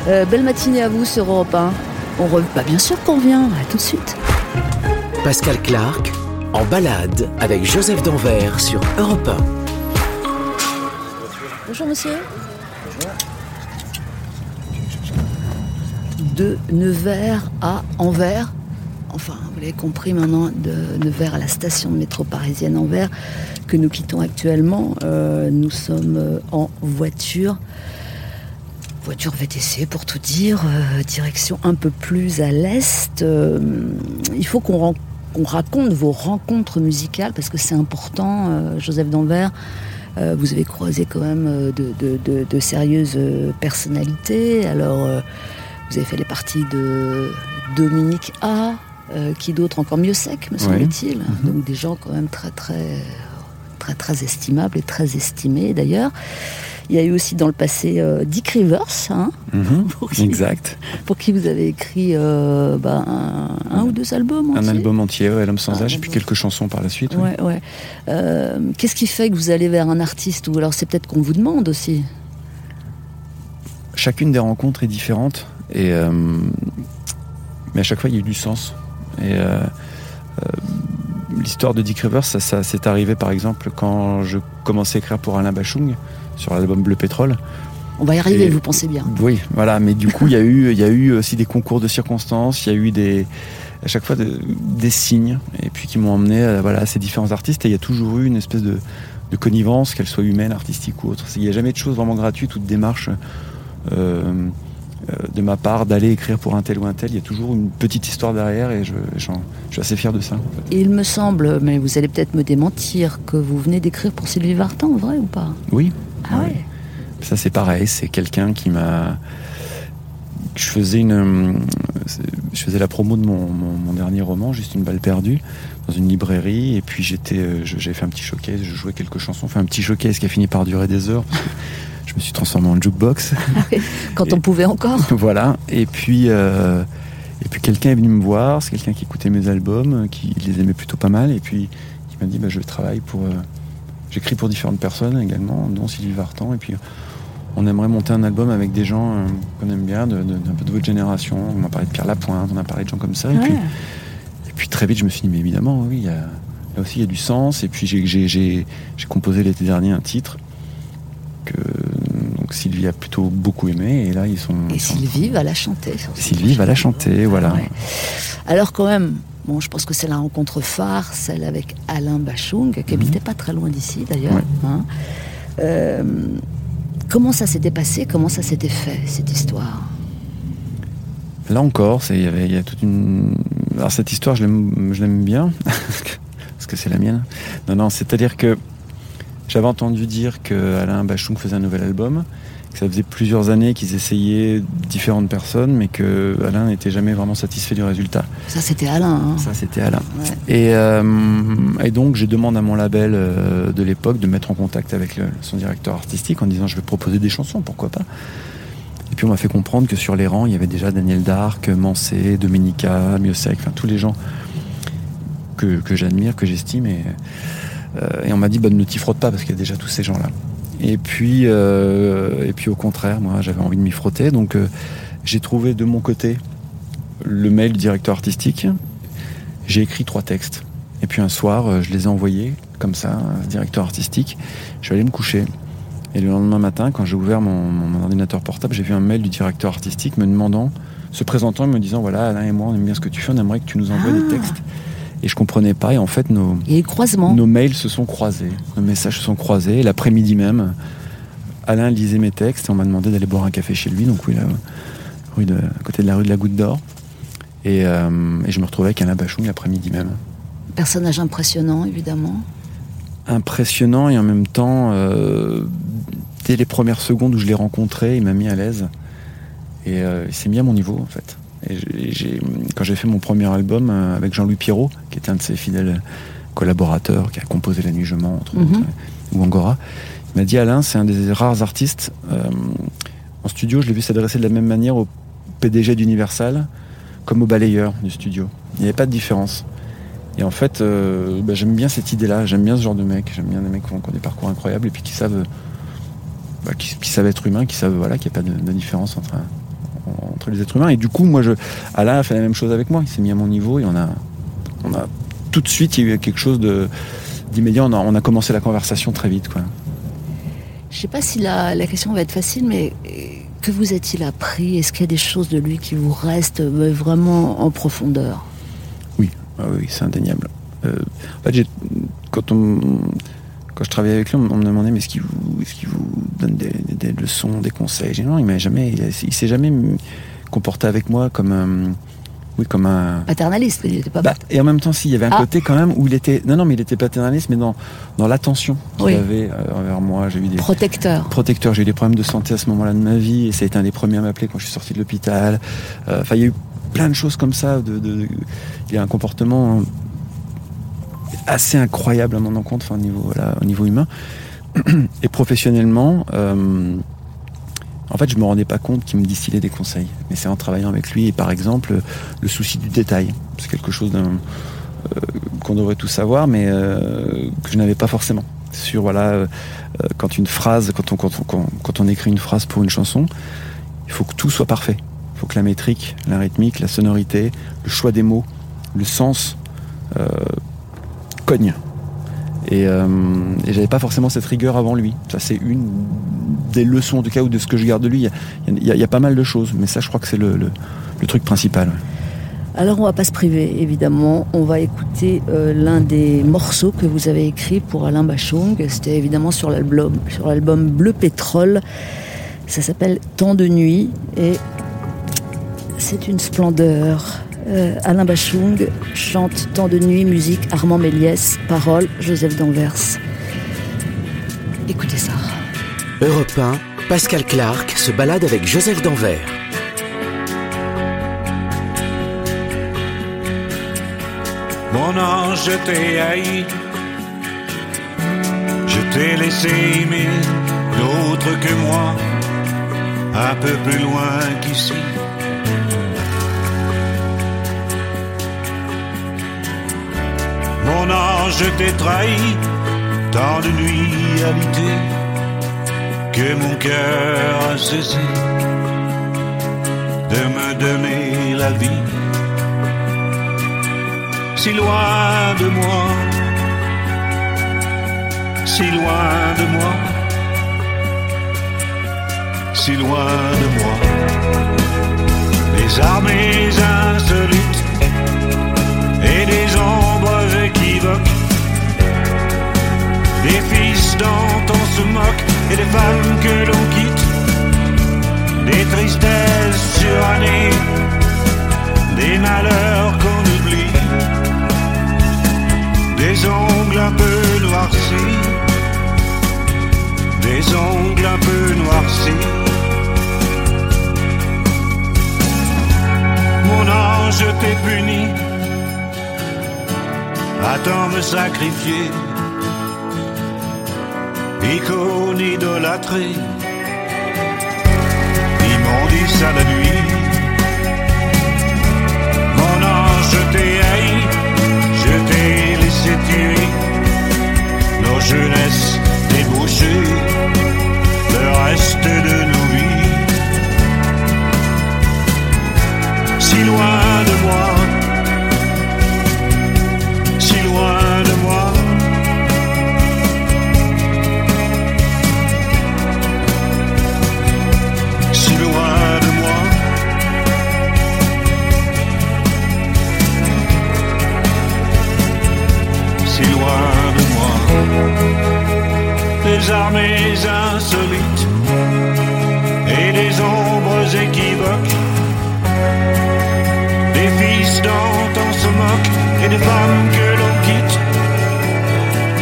Euh, belle matinée à vous sur Europe 1. On re... bah, bien sûr qu'on vient, à tout de suite. Pascal Clark en balade avec Joseph Danvers sur Europe 1. Bonjour monsieur. De Nevers à Anvers. Enfin, vous l'avez compris maintenant, de Nevers à la station de métro parisienne Anvers, que nous quittons actuellement. Euh, nous sommes euh, en voiture. Voiture VTC pour tout dire, euh, direction un peu plus à l'est. Il faut qu'on raconte vos rencontres musicales parce que c'est important. Joseph Danvers, vous avez croisé quand même de, de- de- de sérieuses personnalités. Alors, vous avez fait les parties de Dominique A, euh, qui d'autre encore mieux sec, me semble-t-il. Donc des gens quand même très très très très estimables et très estimés d'ailleurs. Il y a eu aussi dans le passé euh, Dick Rivers, hein, Mhm, (laughs) pour, qui, Exact. pour qui vous avez écrit euh, bah, un, un ou deux albums. Un album entier, ouais, L'homme sans âge, et puis quelques chansons par la suite. Ouais, ouais. Qu'est-ce qui fait que vous allez vers un artiste ou alors c'est peut-être qu'on vous demande aussi? Chacune des rencontres est différente, et, mais à chaque fois, il y a eu du sens. Et euh, euh, l'histoire de Dick Rivers, ça, ça s'est arrivé par exemple quand je commençais à écrire pour Alain Bachung sur l'album Bleu Pétrole. On va y arriver, Et- vous pensez bien. Oui, voilà. Mais du coup, il y a eu, il y a eu aussi des concours de circonstances. Il y a eu des, à chaque fois de- des signes, et puis qui m'ont emmené à, voilà, à ces différents artistes. Et il y a toujours eu une espèce de, de connivence, qu'elle soit humaine, artistique ou autre. Il n'y a jamais de choses vraiment gratuites ou de démarche euh, euh, de ma part d'aller écrire pour un tel ou un tel. Il y a toujours une petite histoire derrière, et je, je suis assez fier de ça. en fait. Et il me semble, mais vous allez peut-être me démentir, que vous venez d'écrire pour Sylvie Vartan, vrai ou pas? Oui. Ah Ouais. ouais Ça c'est pareil, c'est quelqu'un qui m'a. Je faisais une, je faisais la promo de mon, mon- mon dernier roman, juste une balle perdue, dans une librairie, et puis j'étais, j'avais fait un petit showcase, je jouais quelques chansons, fait un petit showcase qui a fini par durer des heures. parce que je me suis transformé en jukebox, Quand Et- on pouvait encore (laughs) voilà. Et puis, euh, et puis quelqu'un est venu me voir, c'est quelqu'un qui écoutait mes albums, qui les aimait plutôt pas mal, et puis il m'a dit, bah, je travaille pour, euh, j'écris pour différentes personnes également, dont Sylvie Vartan, et puis on aimerait monter un album avec des gens euh, qu'on aime bien, d'un peu de votre génération. On a parlé de Pierre Lapointe, on a parlé de gens comme ça. Et, puis, et puis très vite, je me suis dit, mais évidemment, oui, il y a- là aussi, il y a du sens. Et puis j'ai composé l'été dernier un titre que Sylvie a plutôt beaucoup aimé. Et là, ils sont. Et ils sont- Sylvie va la chanter. Sylvie va la chanter, voilà. Ouais. Alors quand même, bon, je pense que c'est la rencontre phare, celle avec Alain Bachung, qui habitait pas très loin d'ici d'ailleurs. Ouais. hein. Euh, comment ça s'était passé? Comment ça s'était fait cette histoire? Là encore, il y, y a toute une. Alors cette histoire, je l'aime bien, (laughs) parce que- parce que c'est la mienne. Non, non, c'est-à-dire que j'avais entendu dire que Alain Bachung faisait un nouvel album, que ça faisait plusieurs années qu'ils essayaient différentes personnes, mais que Alain n'était jamais vraiment satisfait du résultat. Ça c'était Alain. hein. Ça, c'était Alain. Ouais. Et, euh, et donc, j'ai demandé à mon label euh, de l'époque de mettre en contact avec le- son directeur artistique en disant je vais proposer des chansons, pourquoi pas. Et puis on m'a fait comprendre que sur les rangs, il y avait déjà Daniel Dark, Mansé, Domenica, Miosek, enfin tous les gens que, j'admire, que j'estime. Et, et on m'a dit bah, ne t'y frotte pas parce qu'il y a déjà tous ces gens-là. Et puis, euh, et puis au contraire, moi j'avais envie de m'y frotter. Donc euh, j'ai trouvé de mon côté le mail du directeur artistique. J'ai écrit trois textes. Et puis un soir, euh, je les ai envoyés comme ça, à ce directeur artistique. Je suis allé me coucher. Et le lendemain matin, quand j'ai ouvert mon, mon- mon ordinateur portable, j'ai vu un mail du directeur artistique me demandant, se présentant et me disant voilà, Alain et moi, on aime bien ce que tu fais, on aimerait que tu nous envoies Ah. des textes. Et je comprenais pas. Et en fait, nos, croisement. nos mails se sont croisés, nos messages se sont croisés. Et L'après-midi même, Alain lisait mes textes et on m'a demandé d'aller boire un café chez lui, donc oui, là, rue de, à côté de la rue de la Goutte d'Or. Et, euh, et je me retrouvais avec Alain Bachung l'après-midi même. Personnage impressionnant évidemment. Impressionnant et en même temps, euh, dès les premières secondes où je l'ai rencontré, il m'a mis à l'aise. Et euh, il s'est mis à mon niveau en fait. Et quand j'ai fait mon premier album euh, avec Jean-Louis Pierrot, qui était un de ses fidèles collaborateurs, qui a composé La Nuit Je mens, entre Mhm. autres, euh, ou Angora, il m'a dit Alain, c'est un des rares artistes. euh, en studio, je l'ai vu s'adresser de la même manière au PDG d'Universal comme au balayeur du studio. Il n'y avait pas de différence. Et en fait, euh, bah, j'aime bien cette idée-là, j'aime bien ce genre de mec, j'aime bien des mecs qui ont, des parcours incroyables et puis qui savent, bah, qui, qui savent être humains, qui savent voilà, qu'il n'y a pas de, de différence entre, entre les êtres humains. Et du coup, moi, je, Alain a fait la même chose avec moi, il s'est mis à mon niveau et on a, on a tout de suite, il y a eu quelque chose d'immédiat, on a, on a commencé la conversation très vite. Quoi. Je sais pas si la, la question va être facile, mais que vous a-t-il appris? Est-ce qu'il y a des choses de lui qui vous restent euh, vraiment en profondeur? Ah oui, c'est indéniable. Euh, en fait, quand, on, quand je travaillais avec lui, on, on me demandait mais est-ce qu'il vous, donne des, leçons, des conseils? Dit non, il m'a jamais, il, s'est jamais comporté avec moi comme un, oui, comme un. Paternaliste, il n'était pas Bah, et en même temps, si, il y avait un Ah. côté quand même où il était, non, non, mais il était paternaliste, mais dans, dans l'attention qu'il Oui. avait euh, envers moi. J'ai eu des protecteur. protecteurs, j'ai eu des problèmes de santé à ce moment-là de ma vie, et ça a été un des premiers à m'appeler quand je suis sorti de l'hôpital. Euh, Enfin, il y a eu plein de choses comme ça. De, de- de- il y a un comportement assez incroyable à mon encontre, au, niveau, humain. (clears throat) Et professionnellement, euh, en fait, je me rendais pas compte qu'il me distillait des conseils. Mais c'est en travaillant avec lui, et par exemple, le souci du détail. C'est quelque chose euh, qu'on devrait tous savoir, mais euh, que je n'avais pas forcément. Sur voilà, quand une phrase, quand on, écrit une phrase pour une chanson, il faut que tout soit parfait. Il faut que la métrique, la rythmique, la sonorité, le choix des mots, le sens, cogne. Et, euh, et j'avais pas forcément cette rigueur avant lui. Ça, c'est une des leçons, en tout cas, ou de ce que je garde de lui. Il y a, pas mal de choses, mais ça, je crois que c'est le, truc principal. Alors on va pas se priver, évidemment. On va écouter euh, l'un des morceaux que vous avez écrit pour Alain Bachung. C'était évidemment sur l'album, sur l'album Bleu Pétrole. Ça s'appelle Temps de nuit et c'est une splendeur. Euh, Alain Bachung chante Temps de nuit, musique Armand Méliès, paroles Joseph Danvers. Écoutez ça. Europe 1, Pascal Clark se balade avec Joseph Danvers. Mon ange, je t'ai haï. Je t'ai laissé aimer d'autres que moi, un peu plus loin qu'ici. Mon ange, t'ai trahi, tant de nuits habitées, que mon cœur a cessé de me donner la vie si loin de moi, si loin de moi, si loin de moi. Des armées insolites et des ombres des fils dont on se moque et des femmes que l'on quitte, des tristesses surannées, des malheurs qu'on oublie des ongles un peu noircis, des ongles un peu noircis. Mon ange, t'ai puni, attends me sacrifier, icône idolâtrée, immondice à la nuit. Mon ange, je t'ai haï, je t'ai laissé tuer nos jeunesses débauchées, le reste de nos vies. Si loin de moi, loin de moi. Si loin de moi. si loin de moi. Des armées insolites et des ombres équivoques. Des fils dont on se moque et des femmes que l'on.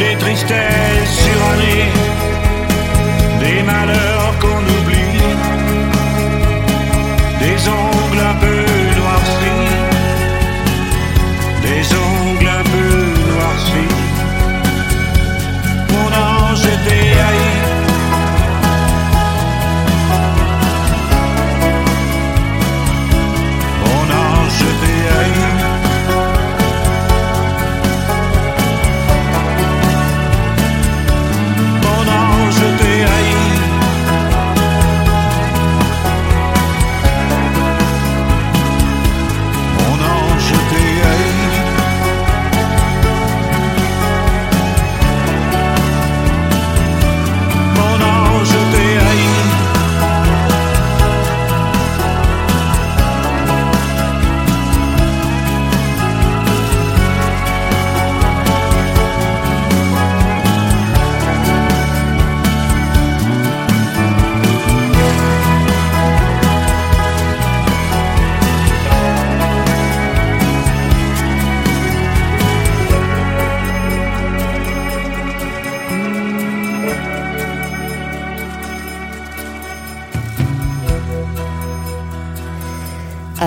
Des tristesses surannées, des malheurs qu'on oublie.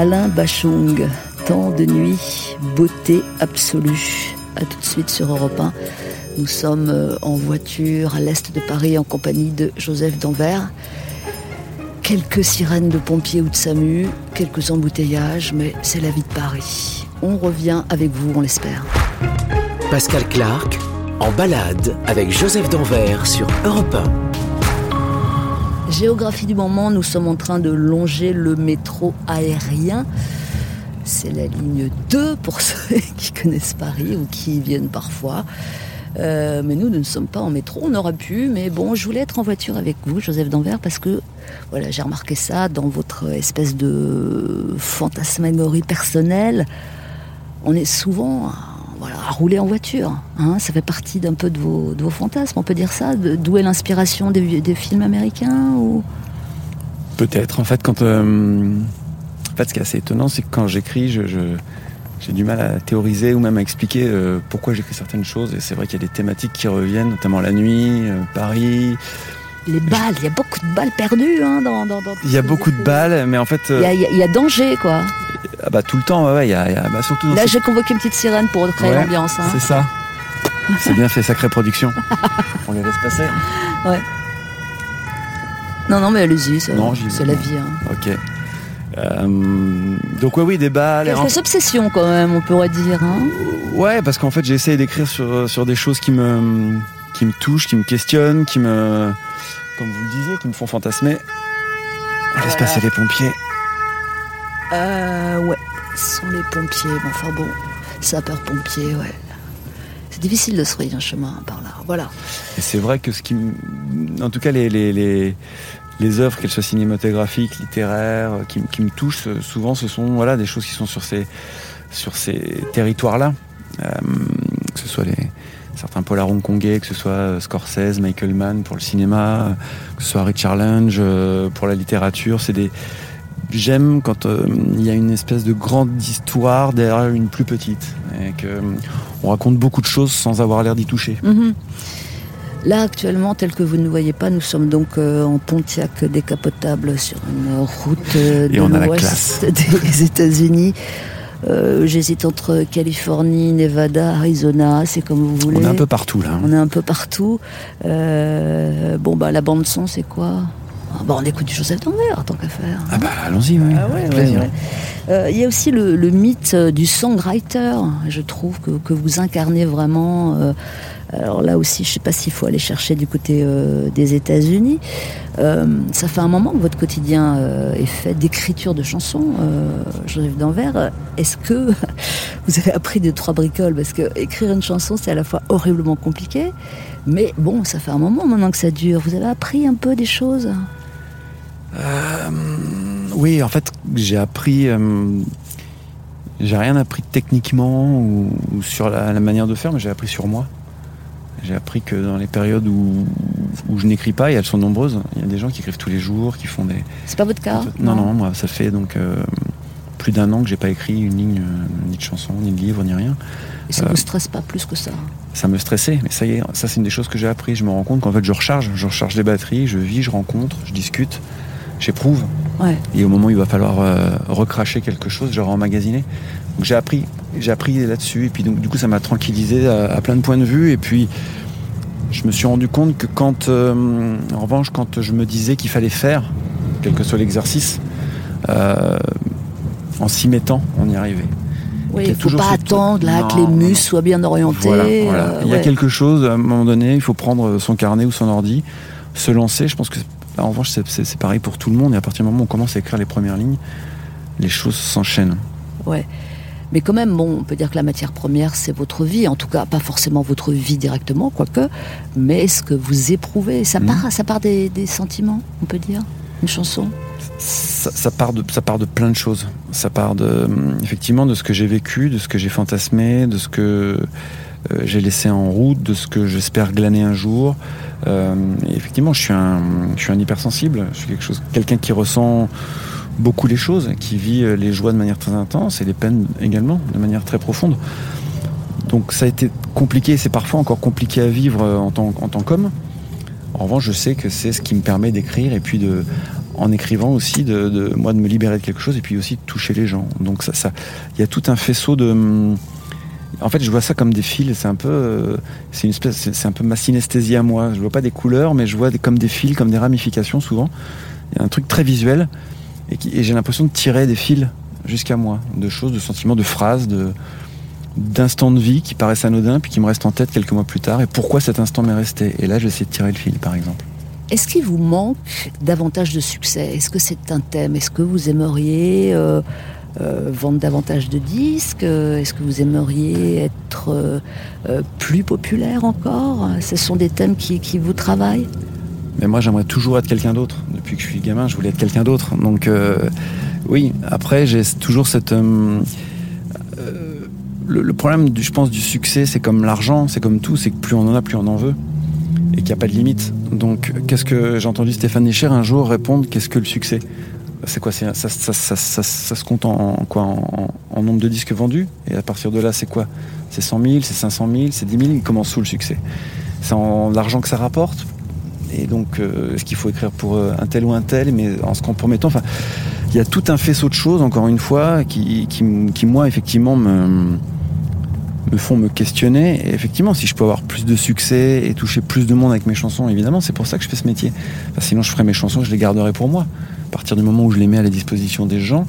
Alain Bachung, temps de nuit, beauté absolue. A tout de suite sur Europe 1. Nous sommes euh, en voiture à l'est de Paris en compagnie de Joseph Danvers. Quelques sirènes de pompiers ou de SAMU, quelques embouteillages, mais c'est la vie de Paris. On revient avec vous, on l'espère. Pascal Clark en balade avec Joseph Danvers sur Europe 1. Géographie du moment, nous sommes en train de longer le métro aérien. C'est la ligne 2 pour (laughs) ceux qui connaissent Paris ou qui y viennent parfois. Euh, mais nous, nous ne sommes pas en métro. On aurait pu, mais bon, je voulais être en voiture avec vous, Joseph Danvers, parce que voilà, j'ai remarqué ça dans votre espèce de fantasmagorie personnelle. On est souvent voilà, à rouler en voiture. Hein. ça fait partie d'un peu de vos, fantasmes, on peut dire ça D'où est l'inspiration des, films américains ou... Peut-être. En fait, quand, euh, en fait, ce qui est assez étonnant, c'est que quand j'écris, je j'ai du mal à théoriser ou même à expliquer euh, pourquoi j'écris certaines choses. Et c'est vrai qu'il y a des thématiques qui reviennent, notamment la nuit, euh, Paris. Les balles, il y a beaucoup de balles perdues hein, dans, dans, Il y a beaucoup de balles, mais en fait. Il y, a, il y a danger, quoi. Ah bah tout le temps, ouais, il y a, y a bah, surtout. Là, j'ai convoqué une petite sirène pour créer ouais, l'ambiance. Hein. C'est ça. c'est bien fait, sacrée production. (laughs) On les laisse passer. Ouais. Non, non, mais allez-y, c'est la vie. Hein. Ok. Euh, donc ouais, oui, des balles. Quelques obsessions quand même, on pourrait dire. Hein ouais, parce qu'en fait, j'ai essayé d'écrire sur, sur des choses qui me, qui me touchent, qui me questionnent, qui me, comme vous le disiez, qui me font fantasmer. On laisse passer les pompiers. Euh, ouais, ce sont les pompiers. Bon, enfin bon, sapeurs-pompiers, ouais. C'est difficile de se frayer un chemin par là. Voilà. Et c'est vrai que ce qui, en tout cas, les, les, les les œuvres, qu'elles soient cinématographiques, littéraires, qui, qui, me touchent, souvent ce sont voilà, des choses qui sont sur ces, sur ces territoires-là. Euh, que ce soit les, certains polars hongkongais, que ce soit Scorsese, Michael Mann pour le cinéma, que ce soit Richard Lange pour la littérature. C'est des. J'aime quand euh, il y a une espèce de grande histoire derrière une plus petite. Et que, on raconte beaucoup de choses sans avoir l'air d'y toucher. -hmm. Là, actuellement, tel que vous ne nous voyez pas, nous sommes donc euh, en Pontiac décapotable sur une route euh, de l'ouest (laughs) des États-Unis. Euh, J'hésite entre Californie, Nevada, Arizona, c'est comme vous voulez. On est un peu partout là. On est un peu partout. Euh, bon, bah la bande son, c'est quoi? Ah, bah, on écoute du Joseph Danvers, tant qu'à faire. Ah bah allons-y, oui. Ah ouais, ouais, ouais. Euh, il y a aussi le, le, mythe du songwriter, je trouve, que, que vous incarnez vraiment. Alors là aussi, je ne sais pas s'il faut aller chercher du côté euh, des États-Unis. Euh, ça fait un moment que votre quotidien euh, est fait d'écriture de chansons, Joseph Danvers. Est-ce que (laughs) vous avez appris deux, trois bricoles? Parce que écrire une chanson, c'est à la fois horriblement compliqué, mais bon, ça fait un moment maintenant que ça dure. Vous avez appris un peu des choses? Oui, en fait, j'ai appris. j'ai rien appris techniquement ou, sur la manière de faire, mais j'ai appris sur moi. J'ai appris que dans les périodes où, où je n'écris pas, et elles sont nombreuses, il y a des gens qui écrivent tous les jours, qui font des. C'est pas votre cas? Non, non, moi, ça fait donc euh, plus d'un an que j'ai pas écrit une ligne, euh, ni de chanson, ni de livre, ni rien. Et ça ne euh, vous stresse pas plus que ça? Ça me stressait, mais ça y est, ça c'est une des choses que j'ai appris. Je me rends compte qu'en fait, je recharge, je recharge les batteries, je vis, je rencontre, je discute, j'éprouve. Ouais. Et au moment où il va falloir euh, recracher quelque chose, je emmagasiner. Donc j'ai appris, j'ai appris là-dessus, et puis donc, du coup, ça m'a tranquillisé à, à, plein de points de vue, et puis je me suis rendu compte que quand, euh, en revanche, quand je me disais qu'il fallait faire, quel que soit l'exercice, euh, en s'y mettant, on y arrivait. Oui, il ne faut pas attendre là, non, que les muscles soient bien orientés. Voilà, voilà. Euh, il y a ouais. quelque chose, à un moment donné, il faut prendre son carnet ou son ordi, se lancer. Je pense que, en revanche, c'est pareil pour tout le monde. Et à partir du moment où on commence à écrire les premières lignes, les choses s'enchaînent. Ouais. Mais quand même, bon, on peut dire que la matière première, c'est votre vie. En tout cas, pas forcément votre vie directement, quoique, mais ce que vous éprouvez? Ça Mhm. part, ça part des, des sentiments, on peut dire, une chanson? Ça, ça, part de, ça part de plein de choses. Ça part de, effectivement de ce que j'ai vécu, de ce que j'ai fantasmé, de ce que euh, j'ai laissé en route, de ce que j'espère glaner un jour. Euh, effectivement, je suis, un, je suis un hypersensible. Je suis quelque chose, quelqu'un qui ressent beaucoup les choses, qui vit les joies de manière très intense et les peines également de manière très profonde. Donc ça a été compliqué, c'est parfois encore compliqué à vivre en tant, en tant qu'homme. En revanche, je sais que c'est ce qui me permet d'écrire et puis de, en écrivant aussi, de, moi de me libérer de quelque chose et puis aussi de toucher les gens. Donc ça, il y a tout un faisceau de. En fait, je vois ça comme des fils. C'est un peu, c'est une espèce, c'est un peu ma synesthésie à moi. Je vois pas des couleurs, mais je vois comme des fils, comme des ramifications souvent. Il y a un truc très visuel et, j'ai l'impression de tirer des fils jusqu'à moi, de choses, de sentiments, de phrases, de d'instants de vie qui paraissent anodins puis qui me restent en tête quelques mois plus tard. Et pourquoi cet instant m'est resté? Et là je vais essayer de tirer le fil par exemple. Est-ce qu'il vous manque davantage de succès? Est-ce que c'est un thème? Est-ce que vous aimeriez euh, euh, vendre davantage de disques? Est-ce que vous aimeriez être euh, euh, plus populaire encore? Ce sont des thèmes qui vous travaillent? Mais moi, j'aimerais toujours être quelqu'un d'autre. Depuis que je suis gamin, je voulais être quelqu'un d'autre. Donc, euh, oui, après, j'ai toujours cette. euh, euh, le, problème, du, je pense, du succès, c'est comme l'argent, c'est comme tout, c'est que plus on en a, plus on en veut. Et qu'il n'y a pas de limite. Donc, qu'est-ce que j'ai entendu Stéphane Echer un jour répondre qu'est-ce que le succès? C'est quoi ça, se compte en, quoi? En, nombre de disques vendus? Et à partir de là, c'est quoi? C'est 100 000, c'est 500 000, c'est 10 000 Il commence où le succès? C'est en l'argent que ça rapporte? Et donc, euh, est-ce qu'il faut écrire pour euh, un tel ou un tel, mais en se compromettant Enfin, il y a tout un faisceau de choses, encore une fois, qui, moi, effectivement, me, font me questionner. Et effectivement, si je peux avoir plus de succès et toucher plus de monde avec mes chansons, évidemment, c'est pour ça que je fais ce métier. Sinon, je ferais mes chansons, je les garderais pour moi. À partir du moment où je les mets à la disposition des gens,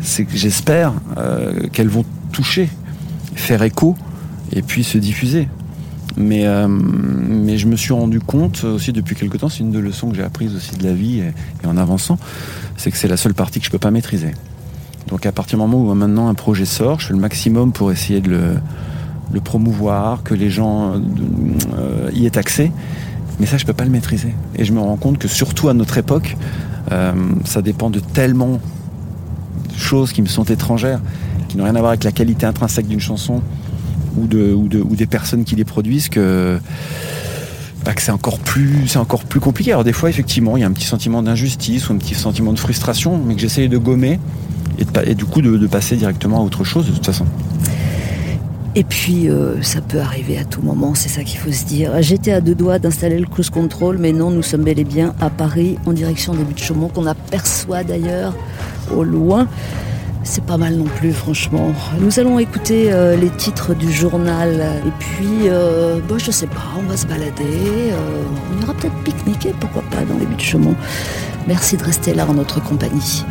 c'est que j'espère euh, qu'elles vont toucher, faire écho et puis se diffuser. Mais, euh, mais je me suis rendu compte aussi depuis quelque temps, c'est une des leçons que j'ai apprises aussi de la vie et, en avançant, c'est que c'est la seule partie que je peux pas maîtriser. Donc à partir du moment où maintenant un projet sort, je fais le maximum pour essayer de le, promouvoir, que les gens euh, y aient accès. Mais ça, je peux pas le maîtriser. Et je me rends compte que surtout à notre époque, euh, ça dépend de tellement de choses qui me sont étrangères, qui n'ont rien à voir avec la qualité intrinsèque d'une chanson ou, de, ou, de, ou des personnes qui les produisent que, bah, que c'est encore plus compliqué. Alors des fois, effectivement, il y a un petit sentiment d'injustice ou un petit sentiment de frustration, mais que j'essaye de gommer et, du coup de, de passer directement à autre chose de toute façon. Et puis, euh, ça peut arriver à tout moment, c'est ça qu'il faut se dire. J'étais à deux doigts d'installer le cruise control, mais non, nous sommes bel et bien à Paris, en direction des buts de Chaumont, qu'on aperçoit d'ailleurs au loin. C'est pas mal non plus, franchement. Nous allons écouter euh, les titres du journal. Et puis, euh, bon, je sais pas, on va se balader. euh, on ira peut-être pique-niquer, pourquoi pas, dans les buts de Chaumont. Merci de rester là en notre compagnie.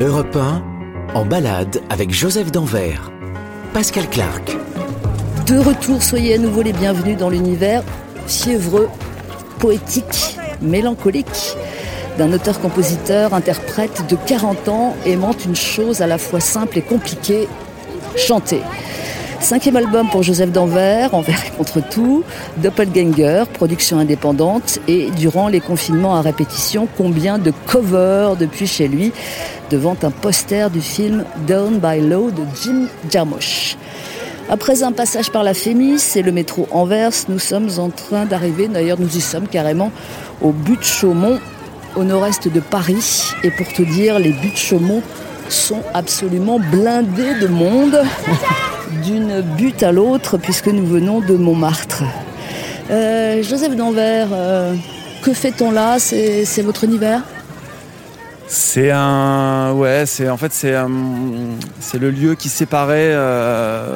Europe 1, en balade avec Joseph Danvers. Pascal Clark. De retour, soyez à nouveau les bienvenus dans l'univers fiévreux, poétique, mélancolique d'un auteur-compositeur, interprète de 40 ans, aimant une chose à la fois simple et compliquée, chanter. Cinquième album pour Joseph Danvers, Envers et contre tout, Doppelganger, production indépendante, et durant les confinements à répétition, combien de covers depuis chez lui, devant un poster du film Down by Law de Jim Jarmusch. Après un passage par la Fémis et le métro Anvers, nous sommes en train d'arriver, d'ailleurs nous y sommes carrément, au but de Chaumont, au nord-est de Paris. Et pour te dire, les buts de Chaumont sont absolument blindés de monde, d'une butte à l'autre, puisque nous venons de Montmartre. Euh, Joseph Danvers, euh, que fait-on là? C'est votre univers? C'est un, ouais, c'est en fait c'est c'est le lieu qui séparait euh,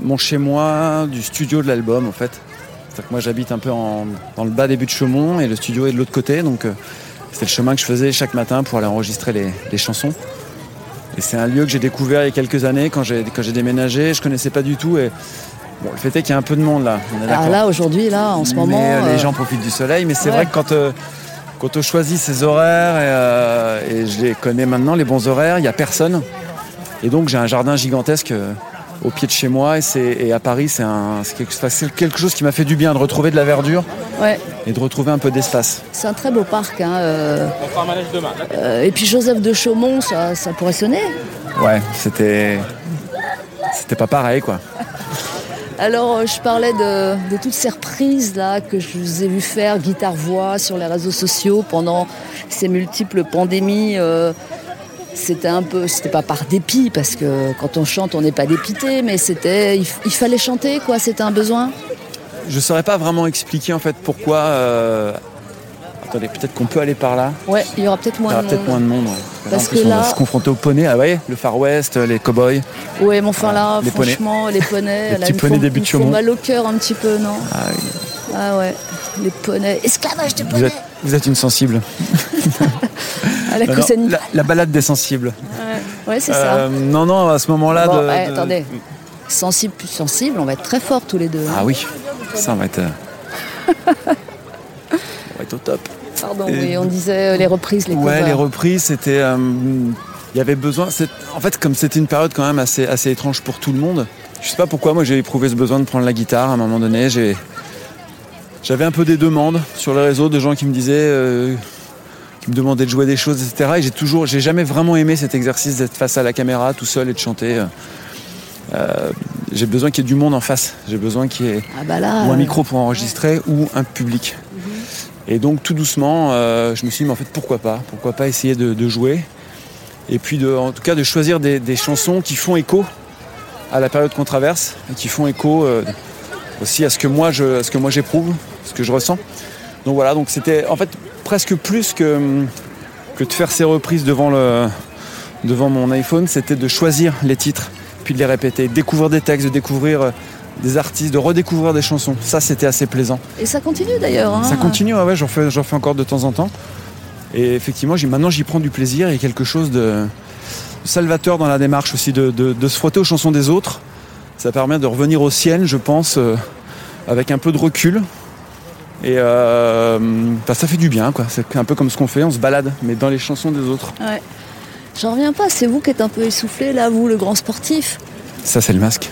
mon chez moi du studio de l'album en fait. C'est-à-dire moi j'habite un peu dans le bas des buts de Chaumont et le studio est de l'autre côté, donc c'était le chemin que je faisais chaque matin pour aller enregistrer les, les chansons. Et c'est un lieu que j'ai découvert il y a quelques années quand j'ai quand j'ai déménagé, je connaissais pas du tout et bon, le fait est qu'il y a un peu de monde là. on est Alors d'accord. là, aujourd'hui, là, en ce Mais, moment... euh, les euh, gens profitent du soleil, mais c'est ouais. vrai que quand, euh, quand on choisit ses horaires, et, euh, et je les connais maintenant, les bons horaires, il n'y a personne. Et donc j'ai un jardin gigantesque au pied de chez moi, et, c'est- et à Paris, c'est un- c'est quelque, enfin, c'est quelque chose qui m'a fait du bien de retrouver de la verdure ouais. et de retrouver un peu d'espace. C'est un très beau parc. Hein, euh, euh, et puis Joseph de Chaumont, ça, ça pourrait sonner. Ouais, c'était. C'était pas pareil, quoi. Alors, euh, je parlais de, de toutes ces reprises là que je vous ai vu faire guitare-voix sur les réseaux sociaux pendant ces multiples pandémies. euh, c'était un peu, c'était pas par dépit parce que quand on chante, on n'est pas dépité, mais c'était, il, fallait chanter quoi. C'était un besoin. Je saurais pas vraiment expliquer en fait pourquoi. euh, Attendez, peut-être qu'on peut aller par là. Ouais, il y aura peut-être Il y moins aura peut-être moins de monde. ouais. Parce que on là- va se confronter aux poneys. Ah ouais, le Far West, les cowboys. Ouais, mais enfin là, Les franchement, les poneys, (laughs) Les petits poneys des buts mal au cœur un petit peu, non Ah oui. Ah ouais, les poneys. Esclavage de Vous poneys êtes, vous êtes une sensible. (laughs) à la Non, non, Cousani. la, la balade des sensibles. Ouais, c'est Euh, ça. non, non, à ce moment-là. Bon, de, ouais, de- attendez. Sensible plus sensible, on va être très forts tous les deux. hein. Ah oui, ça on va être. euh, (laughs) on va être au top. Pardon, Et- oui, on disait euh, les reprises, les Ouais, covers. les reprises, c'était. euh, Il y avait besoin. En fait, comme c'était une période quand même assez, assez étrange pour tout le monde, je sais pas pourquoi moi j'ai éprouvé ce besoin de prendre la guitare à un moment donné. J'ai. J'avais un peu des demandes sur les réseaux de gens qui me disaient. euh, qui me demandaient de jouer des choses, etc. Et j'ai toujours. J'ai jamais vraiment aimé cet exercice d'être face à la caméra tout seul et de chanter. Euh, j'ai besoin qu'il y ait du monde en face. J'ai besoin qu'il y ait Ah bah là, ou un euh, micro pour enregistrer ou un public. Et donc tout doucement, euh, je me suis dit, mais en fait, pourquoi pas? Pourquoi pas essayer de, de jouer? Et puis, de, en tout cas, de choisir des, des chansons qui font écho à la période qu'on traverse et qui font écho euh, aussi à ce que moi à ce que moi j'éprouve, ce que je ressens. Donc voilà, donc c'était en fait presque plus que, que de faire ces reprises devant, le, devant mon iPhone, c'était de choisir les titres, puis de les répéter, découvrir des textes, de découvrir euh, des artistes, de redécouvrir des chansons. Ça, c'était assez plaisant. Et ça continue d'ailleurs. hein. Ça continue, ouais, ouais, j'en fais, encore de temps en temps. Et effectivement, maintenant, j'y prends du plaisir. Il y a quelque chose de salvateur dans la démarche aussi, de, de- de se frotter aux chansons des autres. Ça permet de revenir aux siennes, je pense, euh, avec un peu de recul. Et euh, bah, ça fait du bien, quoi. C'est un peu comme ce qu'on fait, on se balade, mais dans les chansons des autres. Ouais. J'en reviens pas, c'est vous qui êtes un peu essoufflé là, vous, le grand sportif. Ça, c'est le masque.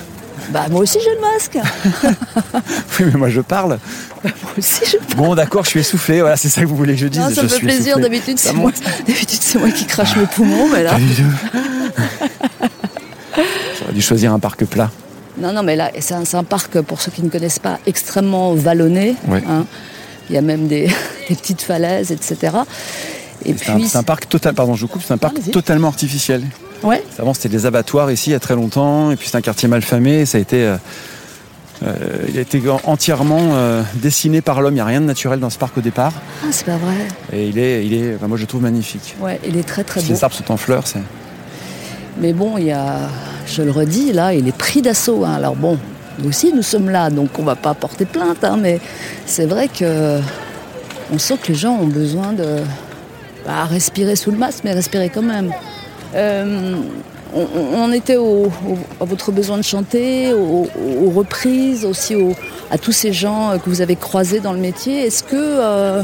Bah moi aussi j'ai le masque. (laughs) Oui, mais moi, je parle. moi aussi je... Bon, d'accord, je suis essoufflé. Voilà, c'est ça que vous voulez que je dise. Non, ça me fait plaisir, essoufflé. d'habitude c'est moi, moi qui crache mes poumons, mais là... J'aurais dû choisir un parc plat. Non, non, mais là, c'est un, parc, pour ceux qui ne connaissent pas, extrêmement vallonné. Ouais. hein. Il y a même des, (laughs) des petites falaises, etc. Et C'est un, parc total, pardon, je vous coupe, c'est un parc totalement artificiel. ouais, Avant, c'était des abattoirs ici il y a très longtemps, et puis c'est un quartier mal famé. et Ça a été, euh, euh, il a été entièrement euh, dessiné par l'homme. Il n'y a rien de naturel dans ce parc au départ, ah, c'est pas vrai. et il est, il est, enfin, moi je le trouve magnifique. Ouais, il est très très beau. Les arbres sont en fleurs, c'est. Mais bon, il y a, je le redis, là, il est pris d'assaut. hein. Alors bon, nous aussi, nous sommes là, donc on va pas porter plainte, hein, mais c'est vrai que on sent que les gens ont besoin de bah, respirer sous le masque, mais respirer quand même. Euh, on, était à votre besoin de chanter, aux, reprises, aussi au- à tous ces gens que vous avez croisés dans le métier. Est-ce que euh,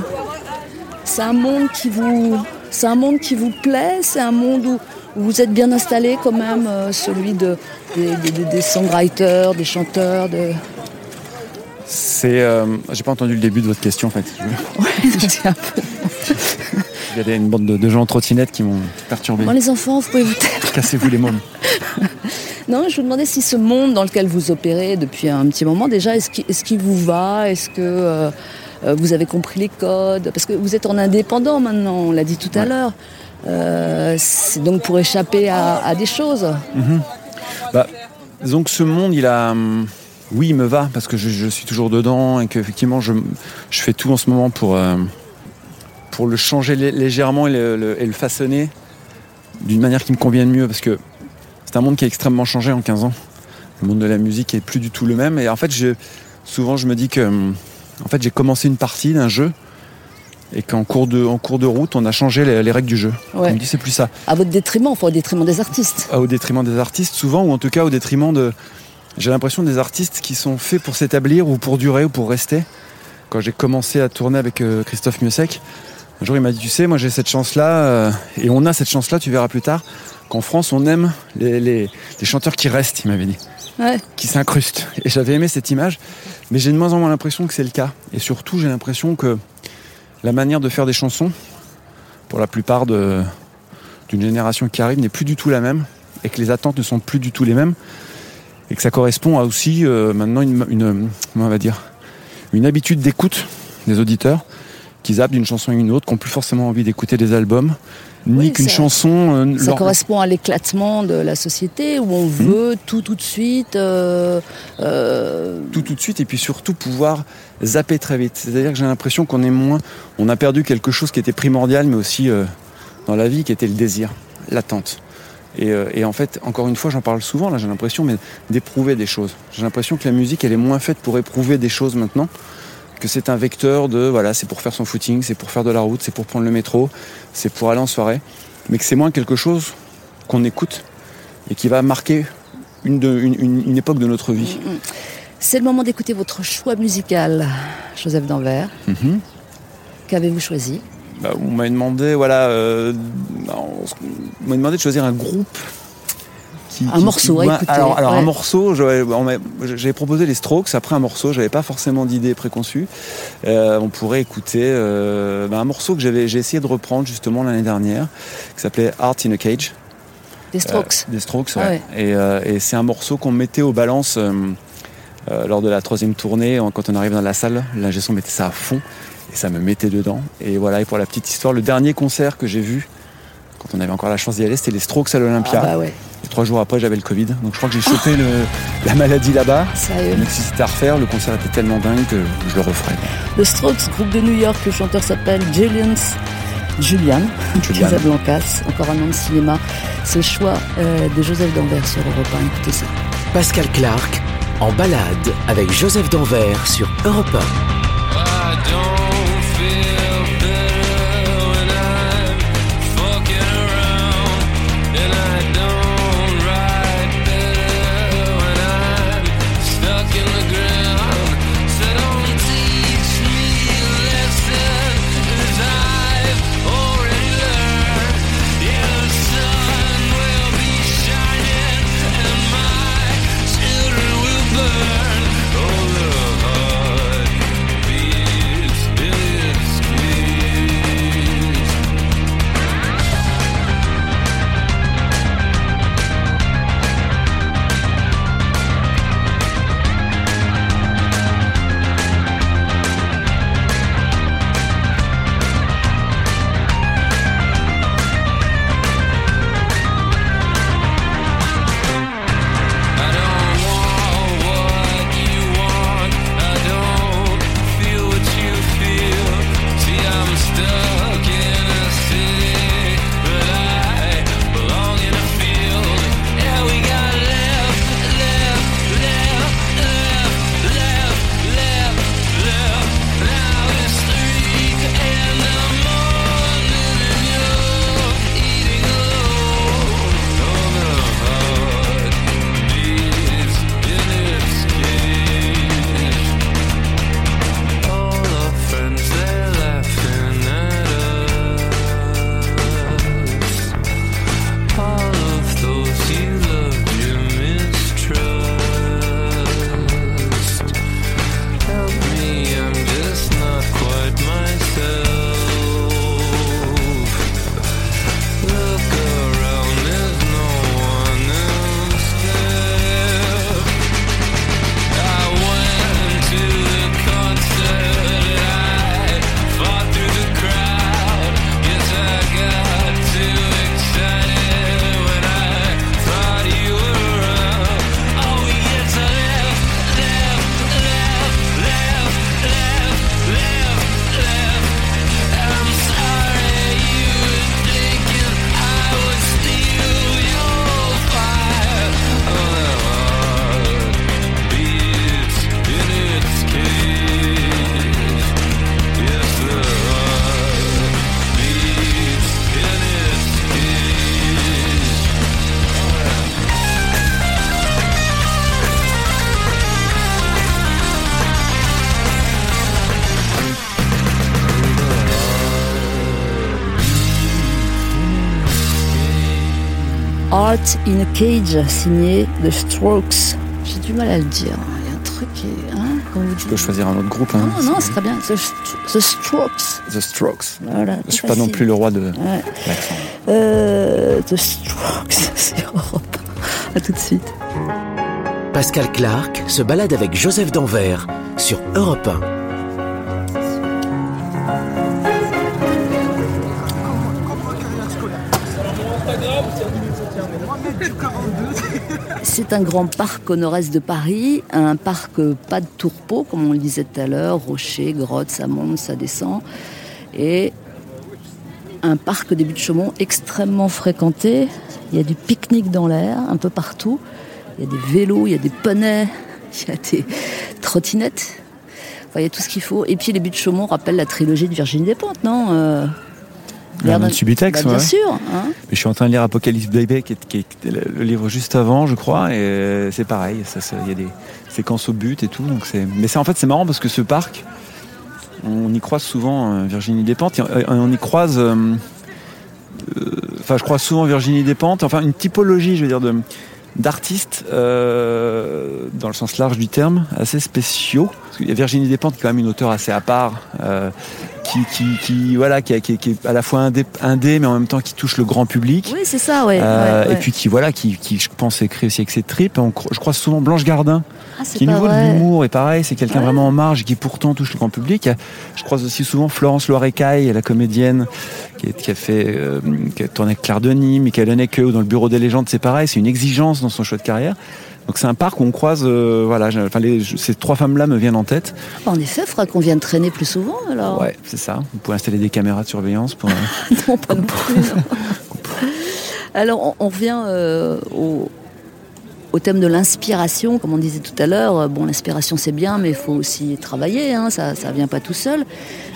c'est un monde qui vous, c'est un monde qui vous plaît? C'est un monde où vous êtes bien installé quand même, euh, celui de, des, des- songwriters, des chanteurs, de... C'est, euh, j'ai pas entendu le début de votre question en fait. (laughs) (laughs) C'est un peu- Il y a des- une bande de, de gens en trottinette qui m'ont perturbé. Bon, les enfants, vous pouvez vous taire. Cassez-vous les mômes. (laughs) Non, je vous demandais si ce monde dans lequel vous opérez depuis un petit moment déjà, est-ce qu'il qu'il vous va? Est-ce que euh, vous avez compris les codes? Parce que vous êtes en indépendant maintenant, on l'a dit tout à l'heure. Euh, c'est donc pour échapper à, des choses. Bah, disons que ce monde, il a. hum, Oui, il me va parce que je, suis toujours dedans et qu'effectivement, je, je fais tout en ce moment pour, euh, pour le changer lé- légèrement et le, le- et le façonner d'une manière qui me convienne mieux parce que c'est un monde qui a extrêmement changé en 15 ans. Le monde de la musique est plus du tout le même et en fait, je, souvent, je me dis que hum, en fait, j'ai commencé une partie d'un jeu et qu'en cours de, en cours de route, on a changé les, les règles du jeu. Ouais. On me dit c'est plus ça. À votre détriment, enfin au détriment des artistes. au détriment des artistes souvent ou en tout cas au détriment de j'ai l'impression des artistes qui sont faits pour s'établir ou pour durer ou pour rester quand j'ai commencé à tourner avec euh, Christophe Miossec un jour il m'a dit tu sais moi j'ai cette chance là et on a cette chance là tu verras plus tard qu'en France on aime les, les- les chanteurs qui restent il m'avait dit Ouais. qui s'incrustent et j'avais aimé cette image mais j'ai de moins en moins l'impression que c'est le cas et surtout j'ai l'impression que la manière de faire des chansons pour la plupart d'une génération qui arrive n'est plus du tout la même et que les attentes ne sont plus du tout les mêmes et que ça correspond à aussi euh, maintenant une, une habitude d'écoute des auditeurs qui zappent d'une chanson à une autre, qui n'ont plus forcément envie d'écouter des albums, ni Oui, qu'une chanson euh, Ça leur- correspond à l'éclatement de la société où on Mmh. veut tout tout de suite. euh, euh, tout tout de suite et puis surtout pouvoir zapper très vite. C'est-à-dire que j'ai l'impression qu'on est moins, on a perdu quelque chose qui était primordial, mais aussi dans la vie, qui était le désir, l'attente. Et, et en fait, encore une fois, j'en parle souvent, là j'ai l'impression, mais d'éprouver des choses. J'ai l'impression que la musique, elle est moins faite pour éprouver des choses maintenant, que c'est un vecteur de, voilà, c'est pour faire son footing, c'est pour faire de la route, c'est pour prendre le métro, c'est pour aller en soirée, mais que c'est moins quelque chose qu'on écoute et qui va marquer une, de- une- une- une époque de notre vie. C'est le moment d'écouter votre choix musical, Joseph Danvers. Mhm. Qu'avez-vous choisi? Bah, on m'a demandé, voilà, euh, on m'a demandé de choisir un groupe. Qui, Un morceau ouais, écouter, Alors, alors ouais. un morceau, j'avais proposé les Strokes. Après un morceau, j'avais pas forcément d'idée préconçue. Euh, on pourrait écouter euh, bah, un morceau que j'avais, j'ai essayé de reprendre justement l'année dernière, qui s'appelait Art in a Cage. Des Strokes. Euh, des Strokes, Ah ouais. Et, et c'est un morceau qu'on mettait aux balances lors de la troisième tournée. Quand on arrive dans la salle, l'ingé son mettait ça à fond et ça me mettait dedans. Et voilà, et pour la petite histoire, le dernier concert que j'ai vu, quand on avait encore la chance d'y aller, c'était les Strokes à l'Olympia. Ah bah ouais, Et trois jours après, j'avais le Covid. Donc je crois que j'ai chopé le- la maladie là-bas. sérieux. Donc si c'était à refaire, le concert était tellement dingue que je le referais. The Strokes, groupe de New York, le chanteur s'appelle Julian, Julian Julian. Casablancas, encore un nom de cinéma. C'est le choix euh, de Joseph Danvers sur Europe 1. Écoutez ça. Pascal Clark en balade avec Joseph Danvers sur Europe 1. I In a Cage, signé The Strokes. J'ai du mal à le dire. Il y a un truc qui est. Hein, vous dites peux choisir un autre groupe. Hein. Non, non, c'est très bien. The, St- The Strokes. The Strokes. Voilà, Je suis pas non plus le roi de Ouais. l'accent. Euh, The Strokes (laughs) sur Europe 1. À tout de suite. Pascal Clark se balade avec Joseph Danvers sur Europe 1. C'est un grand parc au nord-est de Paris, un parc pas de tourpeau, comme on le disait tout à l'heure, rochers, grottes, ça monte, ça descend. Et un parc des Buttes-Chaumont extrêmement fréquenté. Il y a du pique-nique dans l'air, un peu partout. Il y a des vélos, il y a des poneys, (laughs) il y a des trottinettes. Il y a tout ce qu'il faut. Et puis les Buttes-Chaumont rappellent la trilogie de Virginie Despentes, non Euh, D'un- Subutex, Bah, Bien ouais. sûr. hein. Mais je suis en train de lire Apocalypse Baby, qui est, qui est le livre juste avant, je crois, et euh, c'est pareil. Il y a des séquences au but et tout. Donc. Mais c'est en fait c'est marrant parce que ce parc, on y croise souvent euh, Virginie Despentes. et, euh, On y croise. euh, euh, Enfin, je croise souvent Virginie Despentes. Enfin, une typologie, je veux dire, de d'artistes euh, dans le sens large du terme, assez spéciaux. Parce qu'il y a Virginie Despentes qui est quand même une auteure assez à part, euh, qui, qui, qui- voilà, qui, qui- qui est à la fois indé, indé, mais en même temps qui touche le grand public. Oui, c'est ça, ouais. Euh, ouais, ouais. Et puis qui voilà, qui, qui je pense écrit aussi avec ses tripes. On je crois souvent Blanche Gardin, Ah, qui au pas niveau de l'humour est pareil, c'est quelqu'un Ouais. vraiment en marge et qui pourtant touche le grand public. Je croise aussi souvent Florence Loirecaille, la comédienne qui, est- qui a fait, euh, qui a tourné avec Claire Denis, Michael Haneke ou dans le Bureau des légendes, c'est pareil, c'est une exigence dans son choix de carrière. Donc c'est un parc où on croise, euh, voilà, j'ai- enfin, les- ces trois femmes-là me viennent en tête. En effet, il faudra qu'on vienne traîner plus souvent alors. Ouais, c'est ça. Vous pouvez installer des caméras de surveillance pour. euh, (laughs) Non, pas non plus. non. (laughs) Alors, on, on revient euh, au, au thème de l'inspiration, comme on disait tout à l'heure. Bon, l'inspiration c'est bien, mais il faut aussi travailler. hein, ça, ça vient pas tout seul.